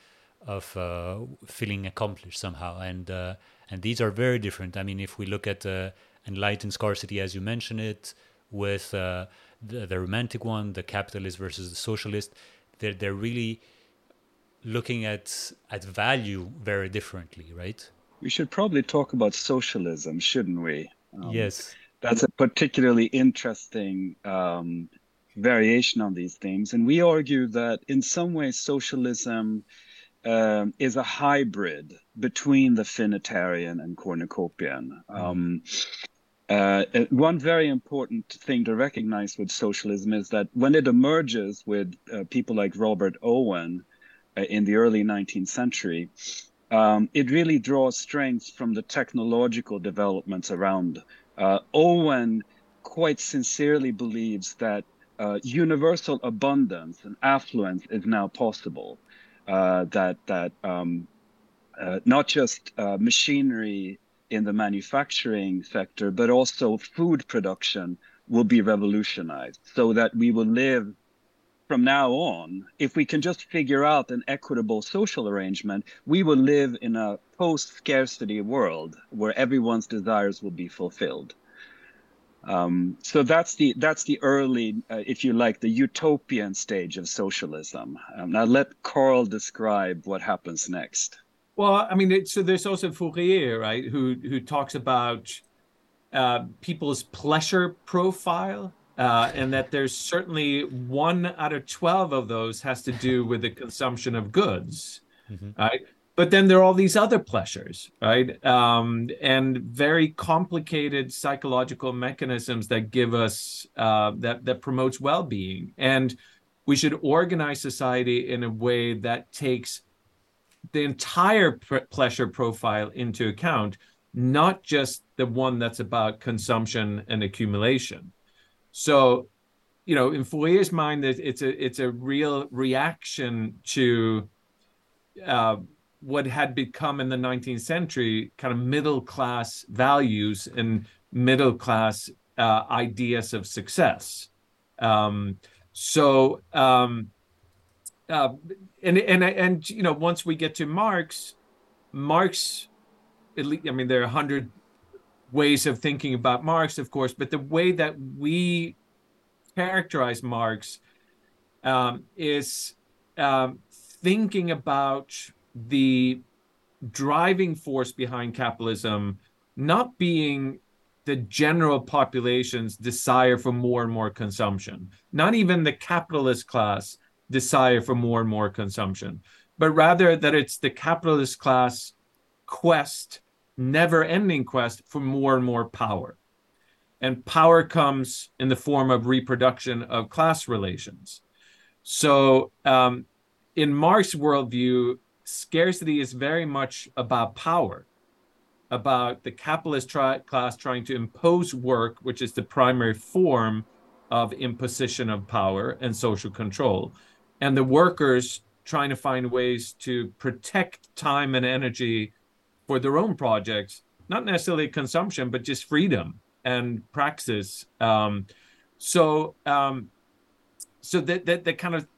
of uh, feeling accomplished somehow? And uh, and these are very different. I mean, if we look at uh, enlightened scarcity, as you mentioned it, with uh, the, the romantic one, the capitalist versus the socialist, they're they're really looking at at value very differently, right? We should probably talk about socialism, shouldn't we? Um, yes, that's a particularly interesting um, variation on these themes, and we argue that in some ways socialism um, is a hybrid between the finitarian and cornucopian. Um, uh, one very important thing to recognize with socialism is that when it emerges with uh, people like Robert Owen, in the early 19th century, um, it really draws strength from the technological developments around. Uh, Owen quite sincerely believes that uh, universal abundance and affluence is now possible. Uh, that that um, uh, not just uh, machinery in the manufacturing sector, but also food production will be revolutionized, so that we will live from now on, if we can just figure out an equitable social arrangement, we will live in a post scarcity world where everyone's desires will be fulfilled. Um, so that's the that's the early, uh, if you like, the utopian stage of socialism. Um, now let Carl describe what happens next. Well, I mean, so there's also Fourier, right, who who talks about uh, people's pleasure profile uh, and that there's certainly one out of 12 of those has to do with the consumption of goods, mm-hmm. right? But then there are all these other pleasures, right? Um, and very complicated psychological mechanisms that give us, uh, that, that promotes well being. And we should organize society in a way that takes the entire pleasure profile into account not just the one that's about consumption and accumulation. So, you know, in Fourier's mind, it's a it's a real reaction to uh, what had become in the 19th century kind of middle class values and middle class uh, ideas of success. Um, so, um, uh, and and and you know, once we get to Marx, Marx, at least, I mean, there are hundred ways of thinking about Marx, of course, but the way that we characterize Marx um, is um, thinking about the driving force behind capitalism not being the general population's desire for more and more consumption, not even the capitalist class desire for more and more consumption, but rather that it's the capitalist class quest, never ending quest for more and more power. And power comes in the form of reproduction of class relations. So, um, in Marx's worldview, scarcity is very much about power, about the capitalist tri- class trying to impose work, which is the primary form of imposition of power and social control, and the workers trying to find ways to protect time and energy for their own projects, not necessarily consumption, but just freedom and praxis. Um, so, um, so that that the kind of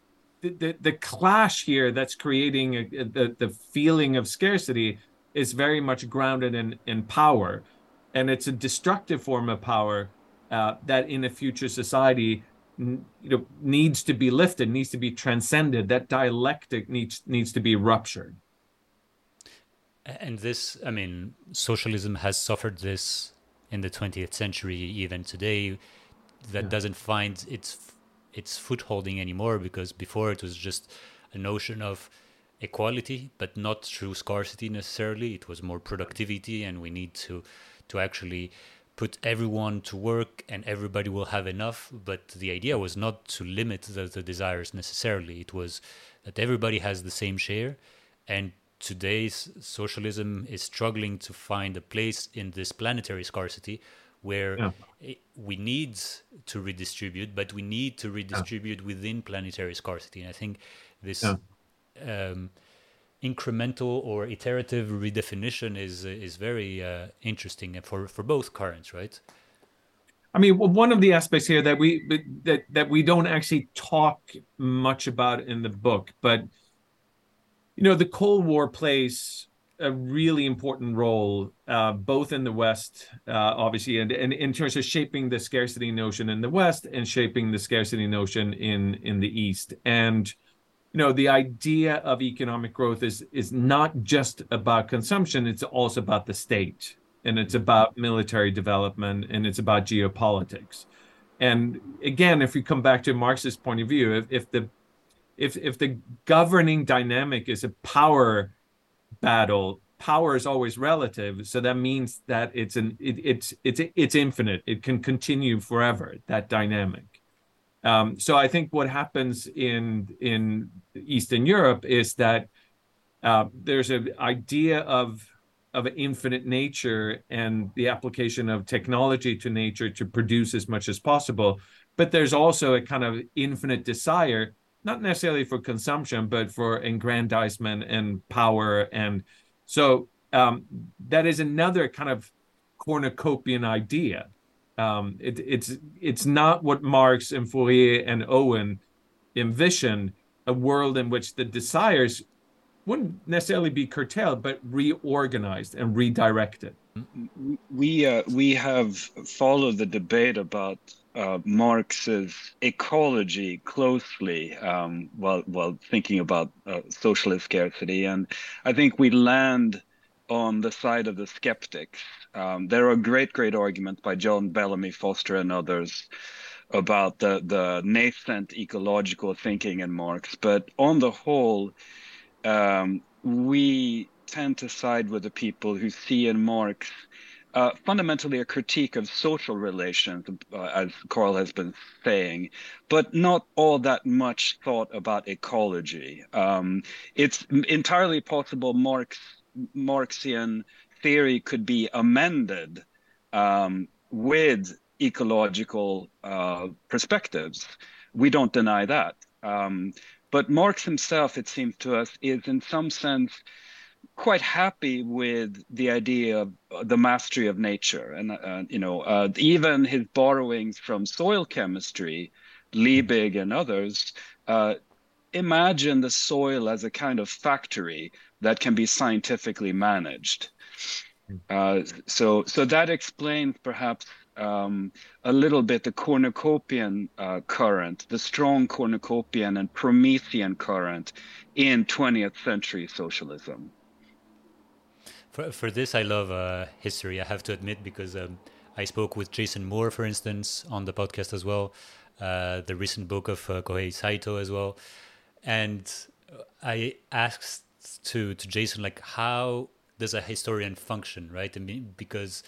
the, the, clash here that's creating a, the, the feeling of scarcity is very much grounded in, in power. And it's a destructive form of power uh, that in a future society you know, needs to be lifted, needs to be transcended. That dialectic needs, needs to be ruptured. And this, I mean, socialism has suffered this in the 20th century, even today, that yeah. doesn't find its its footholding anymore because before it was just a notion of equality but not through scarcity necessarily. It was more productivity and we need to to actually put everyone to work and everybody will have enough. But the idea was not to limit the, the desires necessarily. It was that everybody has the same share and today's socialism is struggling to find a place in this planetary scarcity where yeah. we need to redistribute, but we need to redistribute yeah. within planetary scarcity. And I think this yeah. um, incremental or iterative redefinition is is very uh, interesting for for both currents, right? I mean, one of the aspects here that we that that we don't actually talk much about in the book, but you know, the Cold War plays a really important role, uh, both in the West, uh, obviously, and, and in terms of shaping the scarcity notion in the West and shaping the scarcity notion in in the East. And you know, the idea of economic growth is is not just about consumption; it's also about the state, and it's about military development, and it's about geopolitics. And again, if we come back to Marx's point of view, if, if the if if the governing dynamic is a power battle power is always relative. So that means that it's an it, it's it's it's infinite. It can continue forever that dynamic. Um, so i think what happens in in eastern europe is that uh, there's an idea of of infinite nature and the application of technology to nature to produce as much as possible. But there's also a kind of infinite desire not necessarily for consumption, but for aggrandizement and power. And so um, that is another kind of cornucopian idea. Um, it, it's it's not what Marx and Fourier and Owen envisioned a world in which the desires wouldn't necessarily be curtailed, but reorganized and redirected. We uh, we have followed the debate about uh, Marx's ecology closely um, while while thinking about uh, socialist scarcity, and I think we land on the side of the skeptics. Um, there are great, great arguments by John Bellamy Foster and others about the the nascent ecological thinking in Marx, but on the whole, um, we tend to side with the people who see in Marx uh, fundamentally a critique of social relations, uh, as Carl has been saying, but not all that much thought about ecology. Um, it's entirely possible Marx, Marxian theory could be amended um, with ecological uh, perspectives. We don't deny that. Um, but Marx himself, it seems to us, is in some sense quite happy with the idea of the mastery of nature. And, uh, you know, uh, even his borrowings from soil chemistry, Liebig and others, uh, imagine the soil as a kind of factory that can be scientifically managed. Hmm. Uh, so, so that explains perhaps um, a little bit the cornucopian uh, current, the strong cornucopian and Promethean current in 20th century socialism. For, for this, I love uh, history, I have to admit, because um, I spoke with Jason Moore, for instance, on the podcast as well, uh, the recent book of uh, Kohei Saito as well. And I asked to, to Jason, like, how does a historian function, right? I mean, because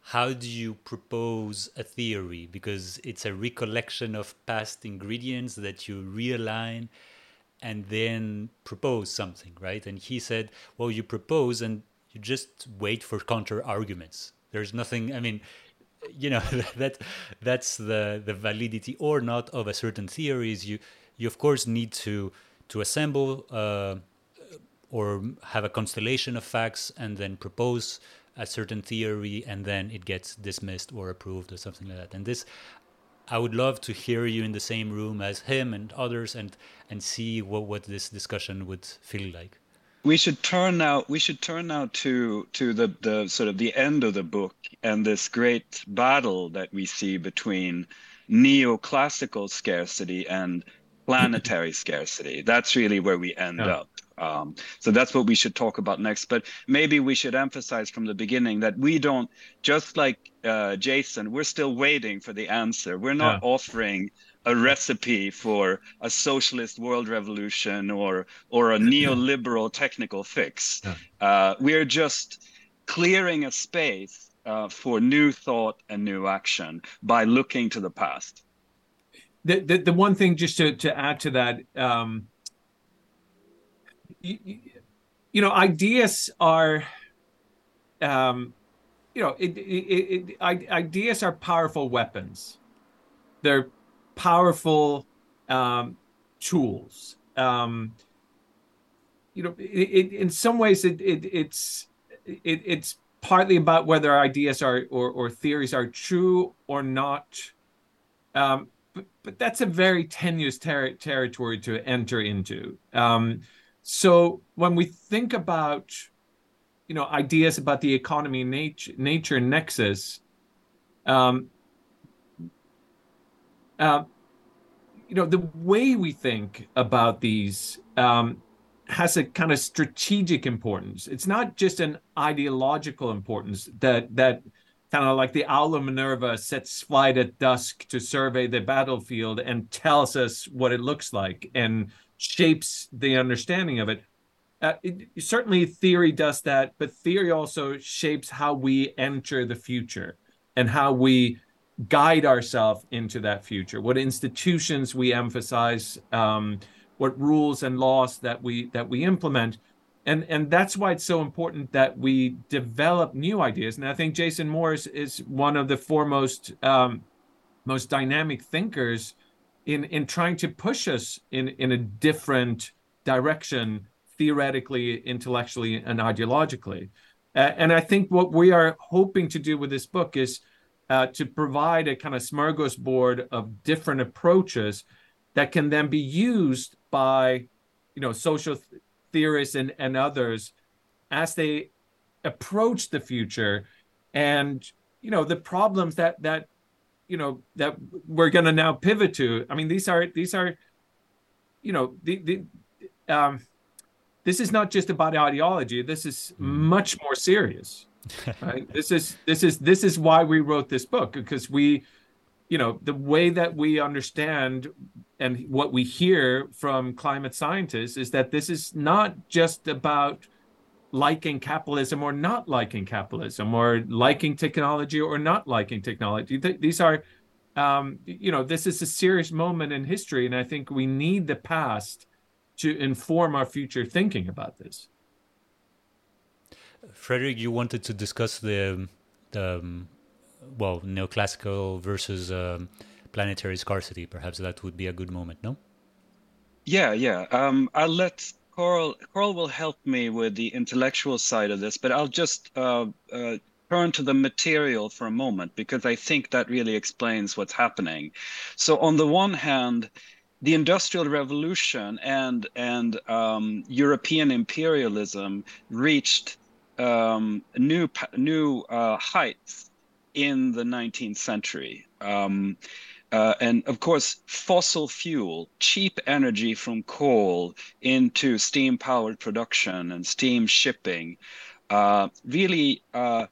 how do you propose a theory because it's a recollection of past ingredients that you realign and then propose something right and he said well you propose and you just wait for counter arguments there's nothing i mean you know that that's the the validity or not of a certain theories you you of course need to to assemble uh, or have a constellation of facts and then propose a certain theory and then it gets dismissed or approved or something like that. And this, I would love to hear you in the same room as him and others and and see what what this discussion would feel like. We should turn now. We should turn now to to the the sort of the end of the book and this great battle that we see between neoclassical scarcity and planetary scarcity. That's really where we end yeah. up. Um, so that's what we should talk about next. But maybe we should emphasize from the beginning that we don't, just like uh, Jason, we're still waiting for the answer. We're not yeah. offering a recipe for a socialist world revolution or or a neoliberal technical fix. Uh, we're just clearing a space uh, for new thought and new action by looking to the past. The, the, the one thing just to, to add to that, um, you, you know, ideas are, um, you know, it, it, it, ideas are powerful weapons. They're powerful um, tools. Um, you know, it, in some ways, it, it it's it, it's partly about whether ideas are or, or theories are true or not. Um, but, but that's a very tenuous ter- territory to enter into. Um, so when we think about, you know, ideas about the economy, nature, nature nexus, um, uh, you know, the way we think about these um, has a kind of strategic importance. It's not just an ideological importance that that kind of like the owl of Minerva sets flight at dusk to survey the battlefield and tells us what it looks like and shapes the understanding of it. Uh, it, certainly, theory does that, but theory also shapes how we enter the future and how we guide ourselves into that future. What institutions we emphasize, um, what rules and laws that we that we implement, and and that's why it's so important that we develop new ideas. And I think Jason Moore is one of the foremost, um, most dynamic thinkers in in trying to push us in in a different direction theoretically intellectually and ideologically uh, and i think what we are hoping to do with this book is uh, to provide a kind of smorgasbord of different approaches that can then be used by you know social th- theorists and, and others as they approach the future. And you know the problems that that you know that we're going to now pivot to i mean these are these are you know the, the um this is not just about ideology. This is mm. much more serious right this is this is this is why we wrote this book because we you know the way that we understand and what we hear from climate scientists is that this is not just about liking capitalism or not liking capitalism or liking technology or not liking technology. These are, um, you know, this is a serious moment in history. And I think we need the past to inform our future thinking about this. Fredrik, you wanted to discuss the, the um, well, neoclassical versus um, planetary scarcity. Perhaps that would be a good moment, no? Yeah, yeah. Um, I'll let Carl. Carl will help me with the intellectual side of this, but I'll just uh, uh, turn to the material for a moment because I think that really explains what's happening. So, on the one hand, the Industrial Revolution and and um, European imperialism reached um, new new uh, heights in the 19th century. Um, uh, and of course, fossil fuel, cheap energy from coal into steam powered production and steam shipping uh, really uh,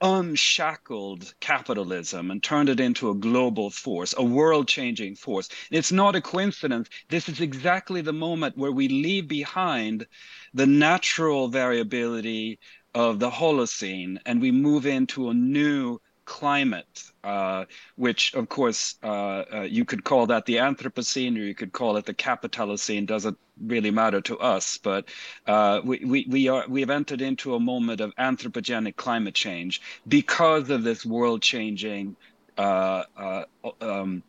unshackled capitalism and turned it into a global force, a world changing force. And it's not a coincidence. This is exactly the moment where we leave behind the natural variability of the Holocene and we move into a new climate, uh, which of course uh, uh, you could call that the Anthropocene or you could call it the Capitalocene. Doesn't really matter to us, but uh, we, we we are we have entered into a moment of anthropogenic climate change because of this world-changing. Uh, uh, um,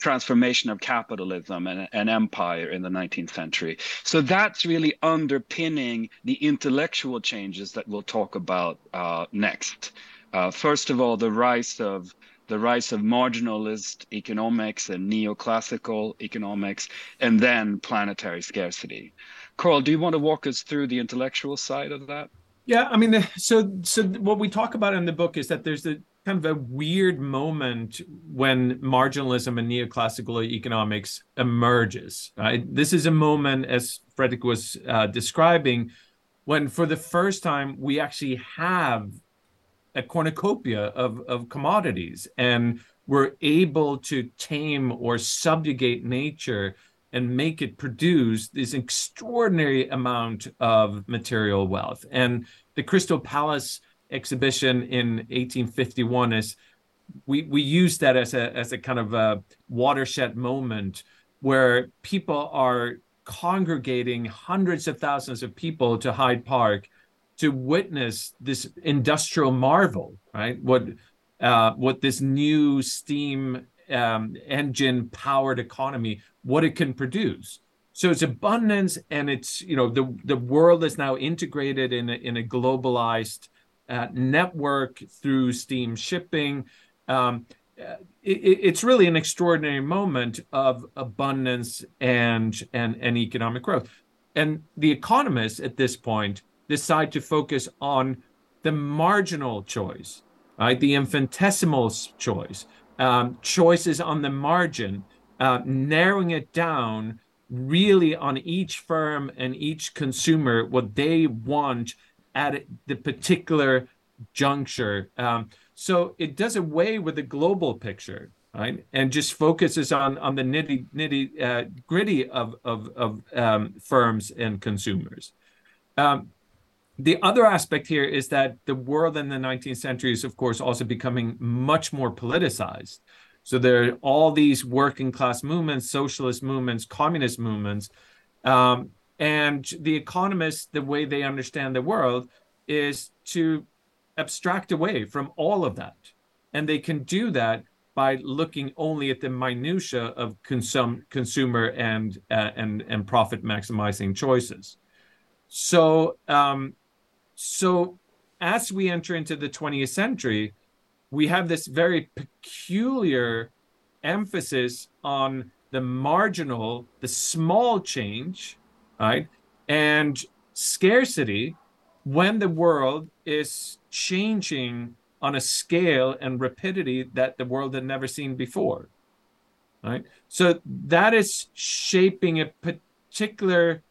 transformation of capitalism and, and, empire in the 19th century. So that's really underpinning the intellectual changes that we'll talk about uh, next. Uh, first of all, the rise of the rise of marginalist economics and neoclassical economics, and then planetary scarcity. Carl, do you want to walk us through the intellectual side of that? Yeah, I mean, so so what we talk about in the book is that there's a kind of a weird moment when marginalism and neoclassical economics emerges. Right? This is a moment, as Fredrik was uh, describing, when for the first time we actually have a cornucopia of, of commodities and we're able to tame or subjugate nature and make it produce this extraordinary amount of material wealth. And the Crystal Palace exhibition in 1851 is we we use that as a as a kind of a watershed moment where people are congregating hundreds of thousands of people to Hyde Park to witness this industrial marvel, right? What uh, what this new steam um, engine powered economy, what it can produce. So it's abundance, and it's you know the the world is now integrated in a, in a globalized uh, network through steam shipping. Um, it, it's really an extraordinary moment of abundance and and and economic growth. And the economists at this point decide to focus on the marginal choice, right? The infinitesimal choice, um, choices on the margin, uh, narrowing it down really on each firm and each consumer what they want at the particular juncture. Um, so it does away with the global picture, right? And just focuses on on the nitty nitty uh, gritty of of, of um, firms and consumers. Um, the other aspect here is that the world in the 19th century is, of course, also becoming much more politicized. So there are all these working class movements, socialist movements, communist movements. Um, and the economists, the way they understand the world is to abstract away from all of that. And they can do that by looking only at the minutia of consum- consumer and, uh, and, and profit maximizing choices. So um, so as we enter into the 20th century, we have this very peculiar emphasis on the marginal, the small change, right? And scarcity when the world is changing on a scale and rapidity that the world had never seen before. Right. So that is shaping a particular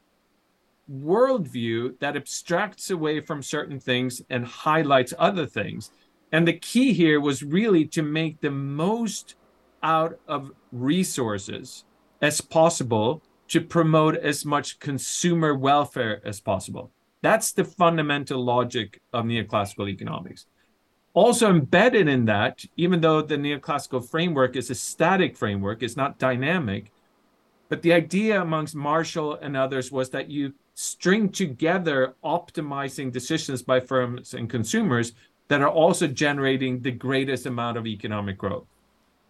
worldview that abstracts away from certain things and highlights other things. And the key here was really to make the most out of resources as possible to promote as much consumer welfare as possible. That's the fundamental logic of neoclassical economics. Also embedded in that, even though the neoclassical framework is a static framework, it's not dynamic, but the idea amongst Marshall and others was that you string together optimizing decisions by firms and consumers that are also generating the greatest amount of economic growth.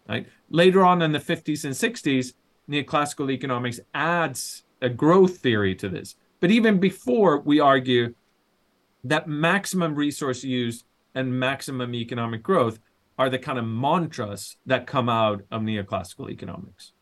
Right? Later on in the 50s and 60s, neoclassical economics adds a growth theory to this. But even before, we argue that maximum resource use and maximum economic growth are the kind of mantras that come out of neoclassical economics.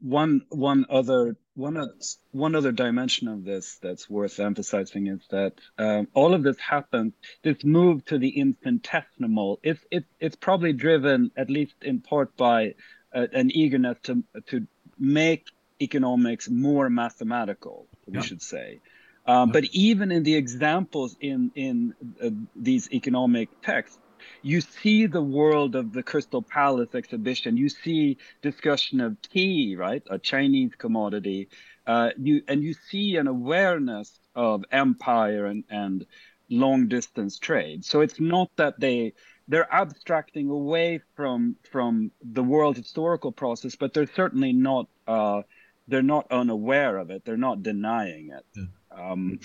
One one other one one other dimension of this that's worth emphasizing is that um, all of this happened. This move to the infinitesimal. It's it's it's probably driven at least in part by uh, an eagerness to to make economics more mathematical. We yeah. should say. Um, but even in the examples in in uh, these economic texts, you see the world of the Crystal Palace exhibition. You see discussion of tea, right, a Chinese commodity. Uh, you and you see an awareness of empire and and long distance trade. So it's not that they they're abstracting away from from the world historical process, but they're certainly not uh, they're not unaware of it. They're not denying it. Yeah. Um,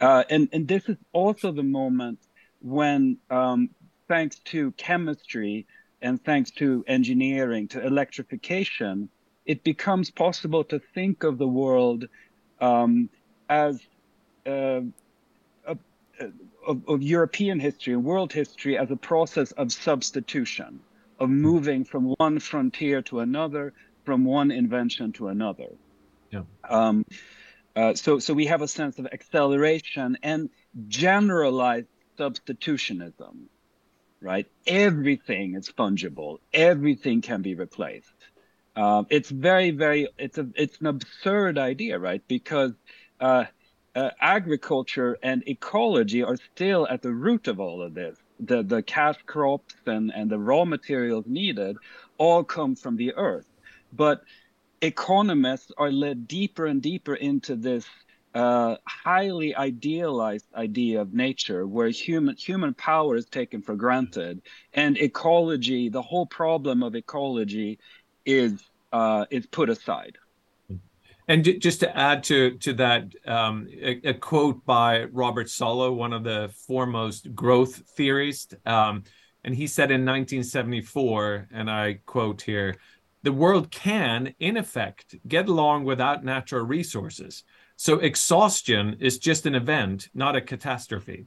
uh, and and this is also the moment when, um, thanks to chemistry and thanks to engineering, to electrification, it becomes possible to think of the world um, as uh, of, of, European history and world history as a process of substitution, of moving from one frontier to another, from one invention to another. Yeah. Um, uh, so, so we have a sense of acceleration and generalized substitutionism, right? Everything is fungible. Everything can be replaced. Uh, it's very, very. It's a. It's an absurd idea, right? Because uh, uh, agriculture and ecology are still at the root of all of this. The the cash crops and and the raw materials needed all come from the earth, but economists are led deeper and deeper into this uh, highly idealized idea of nature where human human power is taken for granted and ecology the whole problem of ecology is uh, is put aside and just to add to to that um, a, a, quote by robert Solow one of the foremost growth theorists um, and he said in 1974 and i quote here the world can, in effect, get along without natural resources. So exhaustion is just an event, not a catastrophe.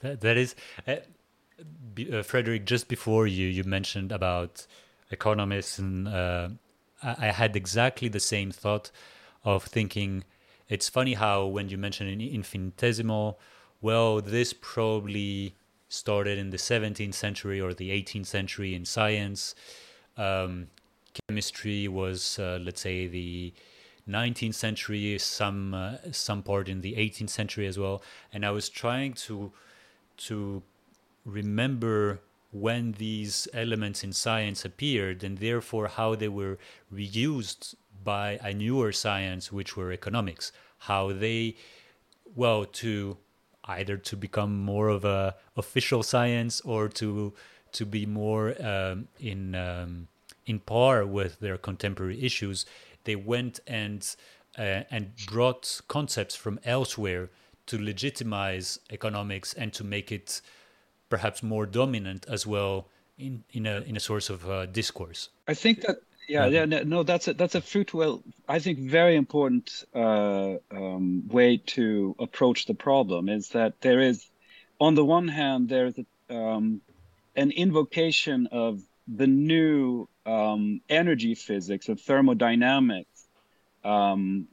that, that is, uh, uh, Fredrik. Just before you, you mentioned about economists, and uh, I, I had exactly the same thought of thinking. It's funny how when you mention infinitesimal, well, this probably started in the 17th century or the 18th century in science um, chemistry was, uh, let's say, the 19th century, some uh, some part in the 18th century as well. And I was trying to to remember when these elements in science appeared, and therefore how they were reused by a newer science, which were economics. How they, well, to either to become more of a official science or to to be more um, in um, in par with their contemporary issues, they went and uh, and brought concepts from elsewhere to legitimize economics and to make it perhaps more dominant as well in in a in a source of uh, discourse. I think that yeah, yeah, no, that's a that's a fruitful, I think, very important uh, um, way to approach the problem. Is that there is, on the one hand, there is a, um, an invocation of the new um, energy physics of thermodynamics um,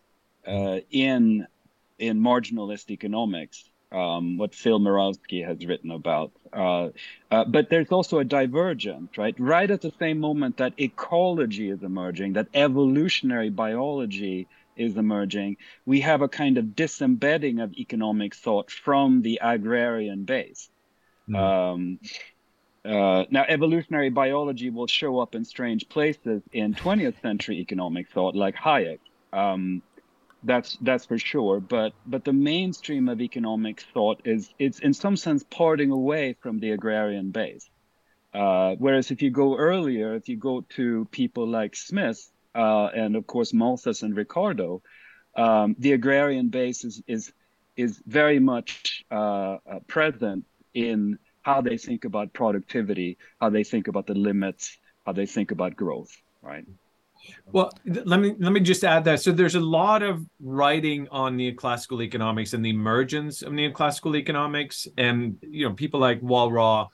uh, in in marginalist economics, um, what Phil Mirowski has written about. Uh, uh, but there's also a divergence, right? Right at the same moment that ecology is emerging, that evolutionary biology is emerging, we have a kind of disembedding of economic thought from the agrarian base. Mm. Um, uh, now, evolutionary biology will show up in strange places in 20th century economic thought, like Hayek. Um, that's that's for sure. But but the mainstream of economic thought is it's in some sense parting away from the agrarian base. Uh, whereas if you go earlier, if you go to people like Smith uh, and of course Malthus and Ricardo, um, the agrarian base is is is very much uh, uh, present in how they think about productivity, how they think about the limits, how they think about growth, right? Well, let me let me just add that. So there's a lot of writing on neoclassical economics and the emergence of neoclassical economics, and you know people like Walras,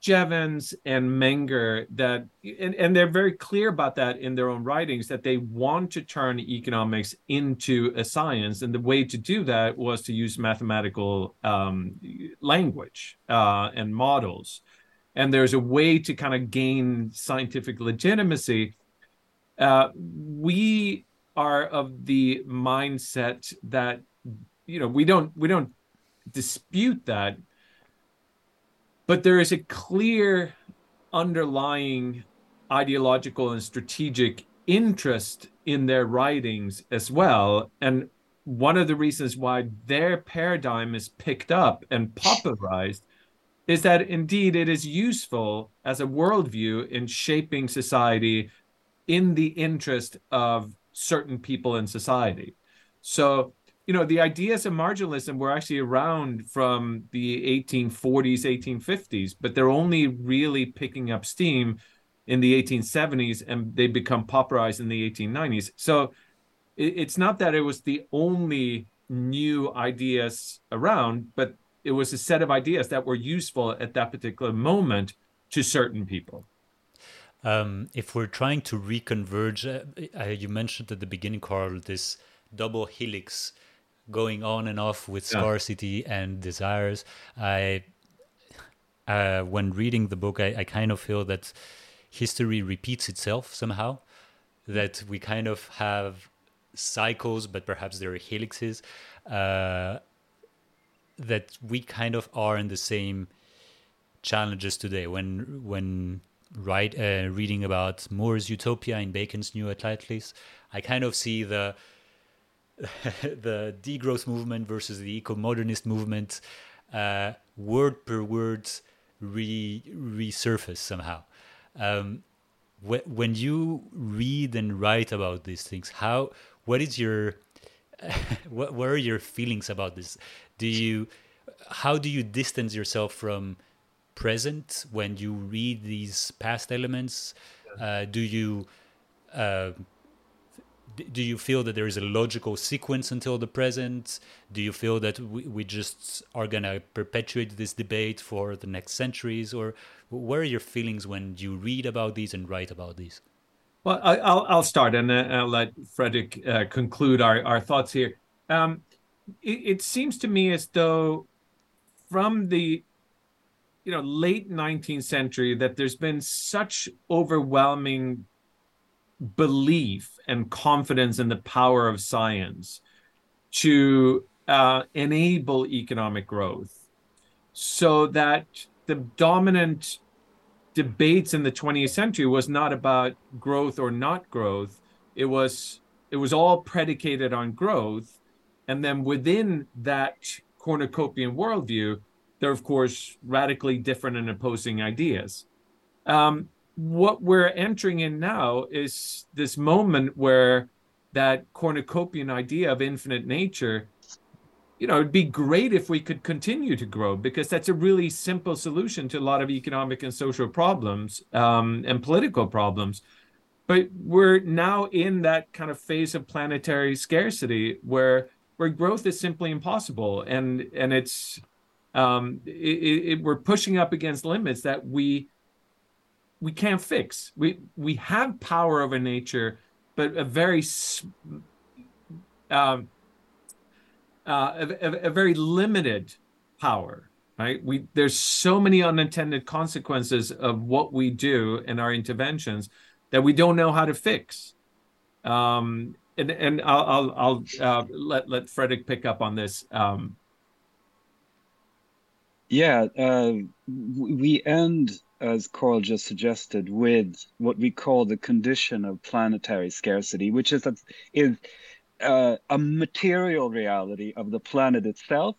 Jevons, and Menger that, and, and they're very clear about that in their own writings that they want to turn economics into a science, and the way to do that was to use mathematical um, language uh, and models, and there's a way to kind of gain scientific legitimacy. Uh, we are of the mindset that you know we don't we don't dispute that but there is a clear underlying ideological and strategic interest in their writings as well and one of the reasons why their paradigm is picked up and popularized is that indeed it is useful as a worldview in shaping society in the interest of certain people in society. So, you know, the ideas of marginalism were actually around from the 1840s, 1850s, but they're only really picking up steam in the 1870s and they become popularized in the 1890s. So it's not that it was the only new ideas around, but it was a set of ideas that were useful at that particular moment to certain people um, if we're trying to reconverge, uh, uh, you mentioned at the beginning, Carl, this double helix going on and off with yeah. scarcity and desires. I, uh, when reading the book, I, I kind of feel that history repeats itself somehow. That we kind of have cycles, but perhaps there are helixes. Uh, that we kind of are in the same challenges today. When when right uh, reading about More's Utopia in Bacon's New Atlantis, I kind of see the the degrowth movement versus the eco-modernist movement uh, word per word re resurface somehow. Um, wh when you read and write about these things, how what is your what, what are your feelings about this? Do you how do you distance yourself from present when you read these past elements? Uh, do you uh, do you feel that there is a logical sequence until the present? Do you feel that we, we just are gonna perpetuate this debate for the next centuries, or what are your feelings when you read about these and write about these? Well, I, will I'll start and uh, I'll let Fredrik uh, conclude our, our thoughts here. Um, it, it seems to me as though from the you know late 19th century that there's been such overwhelming belief and confidence in the power of science to uh, enable economic growth. So that the dominant debates in the 20th century was not about growth or not growth. It was it was all predicated on growth. And then within that cornucopian worldview there are of course radically different and opposing ideas. Um, what we're entering in now is this moment where that cornucopian idea of infinite nature you know it'd be great if we could continue to grow because that's a really simple solution to a lot of economic and social problems um, and political problems. But we're now in that kind of phase of planetary scarcity where where growth is simply impossible. And and it's um, it, it, we're pushing up against limits that we we can't fix. We we have power over nature, but a very um, uh, a, a, very limited power. Right? We there's so many unintended consequences of what we do and our interventions that we don't know how to fix. Um, and and I'll I'll, I'll uh, let let Fredrik pick up on this. Um, yeah, uh, we end, as Carl just suggested, with what we call the condition of planetary scarcity, which is a, is uh, a material reality of the planet itself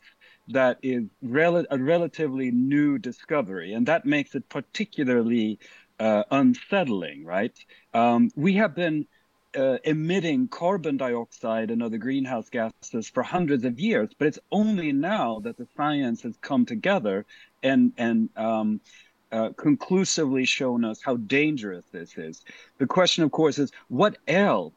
that is rel- a relatively new discovery, and that makes it particularly uh, unsettling. Right? Um, we have been uh, emitting carbon dioxide and other greenhouse gases for hundreds of years, but it's only now that the science has come together and and um, uh, conclusively shown us how dangerous this is. The question, of course, is what else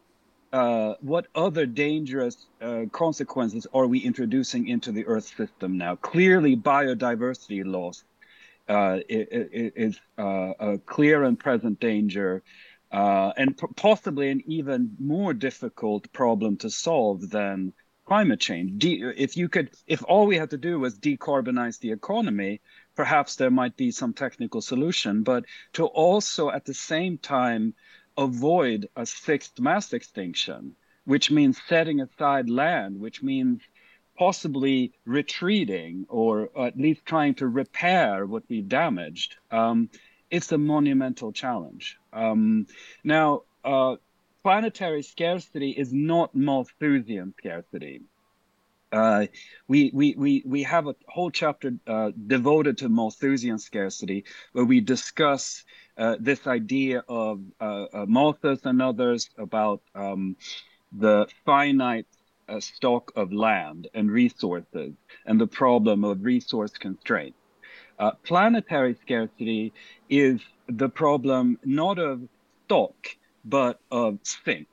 uh, what other dangerous uh, consequences are we introducing into the Earth system now? Clearly, biodiversity loss uh, is uh, a clear and present danger, uh, and possibly an even more difficult problem to solve than climate change. De- if you could, if all we had to do was decarbonize the economy, perhaps there might be some technical solution. But to also at the same time avoid a sixth mass extinction, which means setting aside land, which means possibly retreating or at least trying to repair what we've damaged. Um, it's a monumental challenge. Um, now, uh, planetary scarcity is not Malthusian scarcity. Uh, we, we, we, we have a whole chapter uh, devoted to Malthusian scarcity where we discuss uh, this idea of uh, uh, Malthus and others about um, the finite stock of land and resources and the problem of resource constraint. Planetary scarcity is the problem not of stock, but of sink.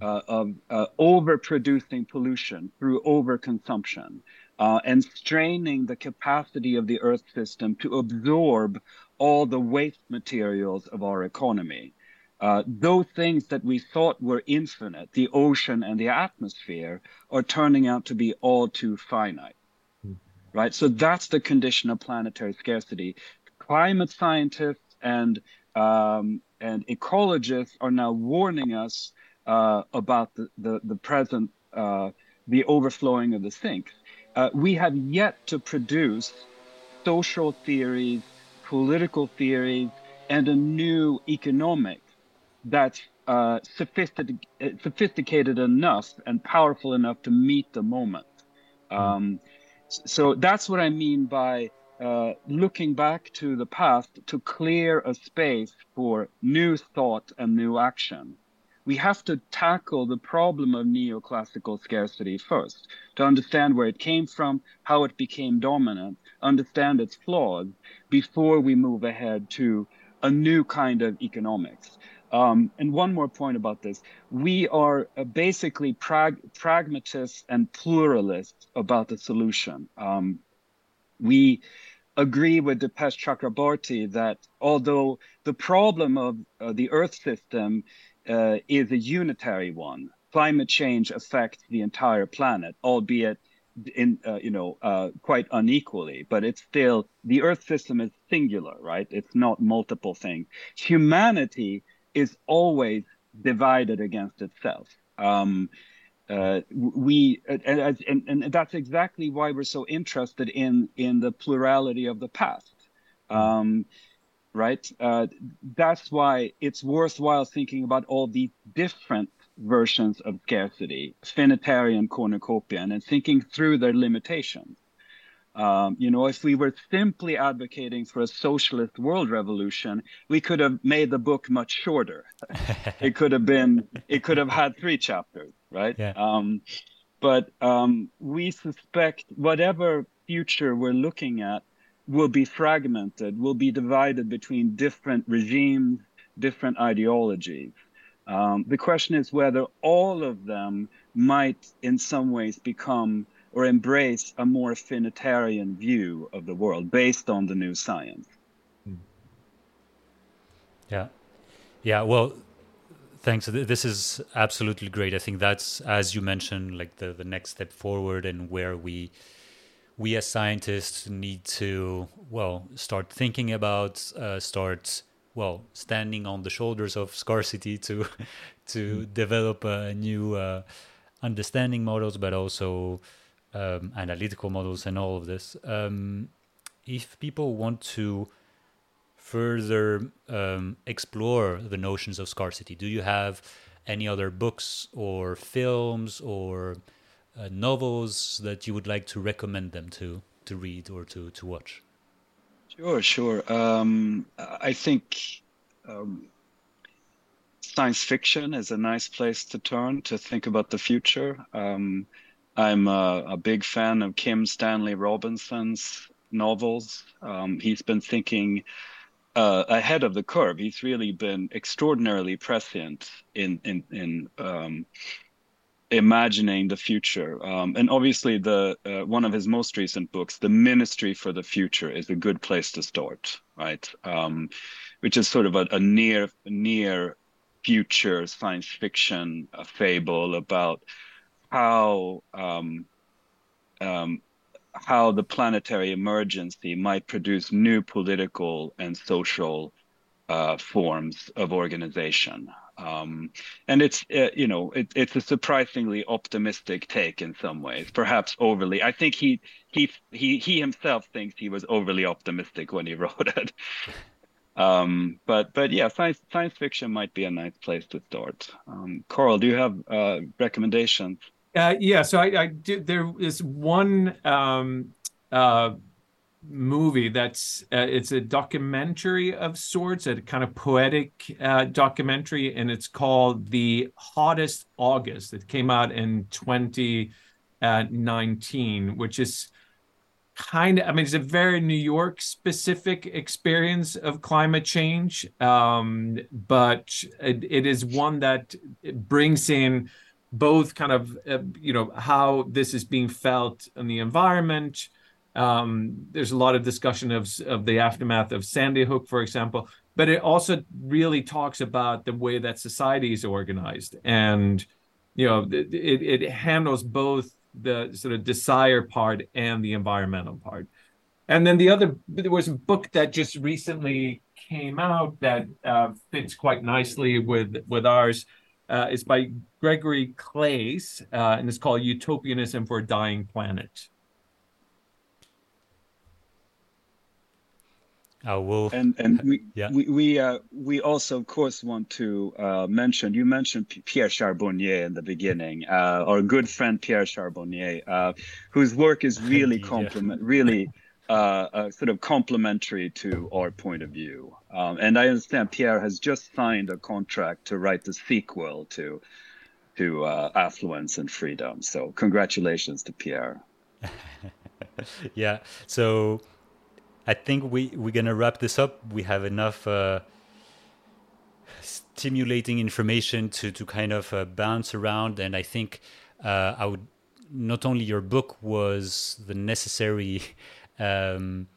Uh, of overproducing pollution through overconsumption. Uh, and straining the capacity of the Earth system to absorb all the waste materials of our economy. Uh, those things that we thought were infinite, the ocean and the atmosphere, are turning out to be all too finite. Mm. Right? So that's the condition of planetary scarcity. Climate scientists and um, and ecologists are now warning us uh, about the, the, the present, uh, the overflowing of the sink. Uh, we have yet to produce social theories political theories, and a new economic that's uh, sophisticated, sophisticated enough and powerful enough to meet the moment. Hmm. Um, so that's what I mean by uh, looking back to the past to clear a space for new thought and new action we have to tackle the problem of neoclassical scarcity first to understand where it came from, how it became dominant, understand its flaws before we move ahead to a new kind of economics. Um, and one more point about this we are uh, basically prag- pragmatists and pluralists about the solution. Um, we agree with Dipesh Chakrabarty that although the problem of uh, the Earth system uh, is a unitary one. Climate change affects the entire planet, albeit in uh, you know uh, quite unequally, but it's still the Earth system is singular, right? It's not multiple things. Humanity is always divided against itself. Um, uh, we and, and, and, that's exactly why we're so interested in in the plurality of the past. Um, right? Uh, that's why it's worthwhile thinking about all the different versions of scarcity, finitarian, cornucopian, and thinking through their limitations. Um, you know, if we were simply advocating for a socialist world revolution, we could have made the book much shorter. it could have been, it could have had three chapters, right? Yeah. Um, but um, we suspect whatever future we're looking at will be fragmented, will be divided between different regimes, different ideologies. Um, the question is whether all of them might, in some ways, become or embrace a more finitarian view of the world based on the new science. Yeah. Yeah. Well, thanks. This is absolutely great. I think that's, as you mentioned, like the, the next step forward and where we we as scientists need to well start thinking about uh, start well standing on the shoulders of scarcity to to mm. develop a new uh, understanding models but also um, analytical models and all of this um, if people want to further um, explore the notions of scarcity do you have any other books or films or uh, novels that you would like to recommend them to to read or to to watch? Sure, sure. Um, I think um, science fiction is a nice place to turn to think about the future. Um, I'm a, a, big fan of Kim Stanley Robinson's novels. Um, he's been thinking uh, ahead of the curve. He's really been extraordinarily prescient in in in um, imagining the future. Um, and obviously, the uh, one of his most recent books, "The Ministry for the Future," is a good place to start, right? Um, which is sort of a, a near near future science fiction fable about how um, um, how the planetary emergency might produce new political and social uh, forms of organization. Um, and it's uh, you know it, it's a surprisingly optimistic take in some ways, perhaps overly. I think he he he he himself thinks he was overly optimistic when he wrote it. Um, but but yeah, science science fiction might be a nice place to start. Um, Carl, do you have uh, recommendations? Uh, yeah, so I, I do. There is one um, uh, movie that's uh, it's a documentary of sorts, a kind of poetic uh, documentary, and it's called "The Hottest August." It came out in 2019, which is kind of i mean it's a very new york specific experience of climate change um, but it, it is one that brings in both kind of uh, you know how this is being felt in the environment um, there's a lot of discussion of of the aftermath of sandy hook for example but it also really talks about the way that society is organized and you know it, it handles both the sort of desire part and the environmental part. And then the other, there was a book that just recently came out that uh, fits quite nicely with with ours. Uh, it's by Gregory Claeys, uh, and it's called Utopianism for a Dying Planet. I will. And and we yeah. we we uh, we also of course want to uh, mention. You mentioned Pierre Charbonnier in the beginning, uh, our good friend Pierre Charbonnier, uh, whose work is really complement, yeah. really uh, uh, sort of complementary to our point of view. Um, and I understand Pierre has just signed a contract to write the sequel to to Affluence and Freedom. So congratulations to Pierre. yeah. So I think we we're gonna wrap this up. We have enough uh, stimulating information to to kind of uh, bounce around, and I think uh, I would not only your book was the necessary um,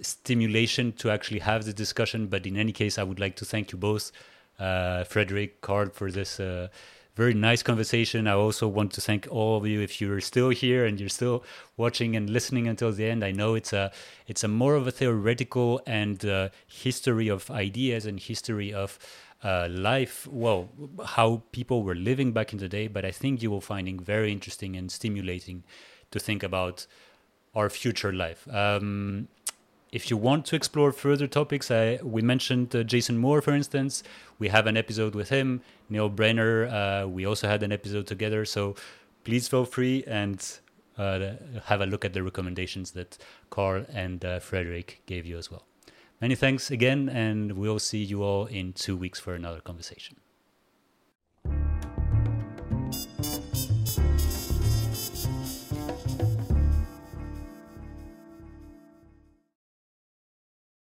stimulation to actually have the discussion, but in any case, I would like to thank you both, uh, Fredrik, Carl, for this uh, very nice conversation. I also want to thank all of you if you're still here and you're still watching and listening until the end. I know it's a it's a more of a theoretical and uh, history of ideas and history of uh, life. Well, how people were living back in the day, but I think you will finding very interesting and stimulating to think about our future life. Um, if you want to explore further topics, I, we mentioned uh, Jason Moore, for instance. We have an episode with him. Neil Brenner, uh, we also had an episode together. So please feel free and uh, have a look at the recommendations that Carl and uh, Fredrik gave you as well. Many thanks again, and we'll see you all in two weeks for another conversation.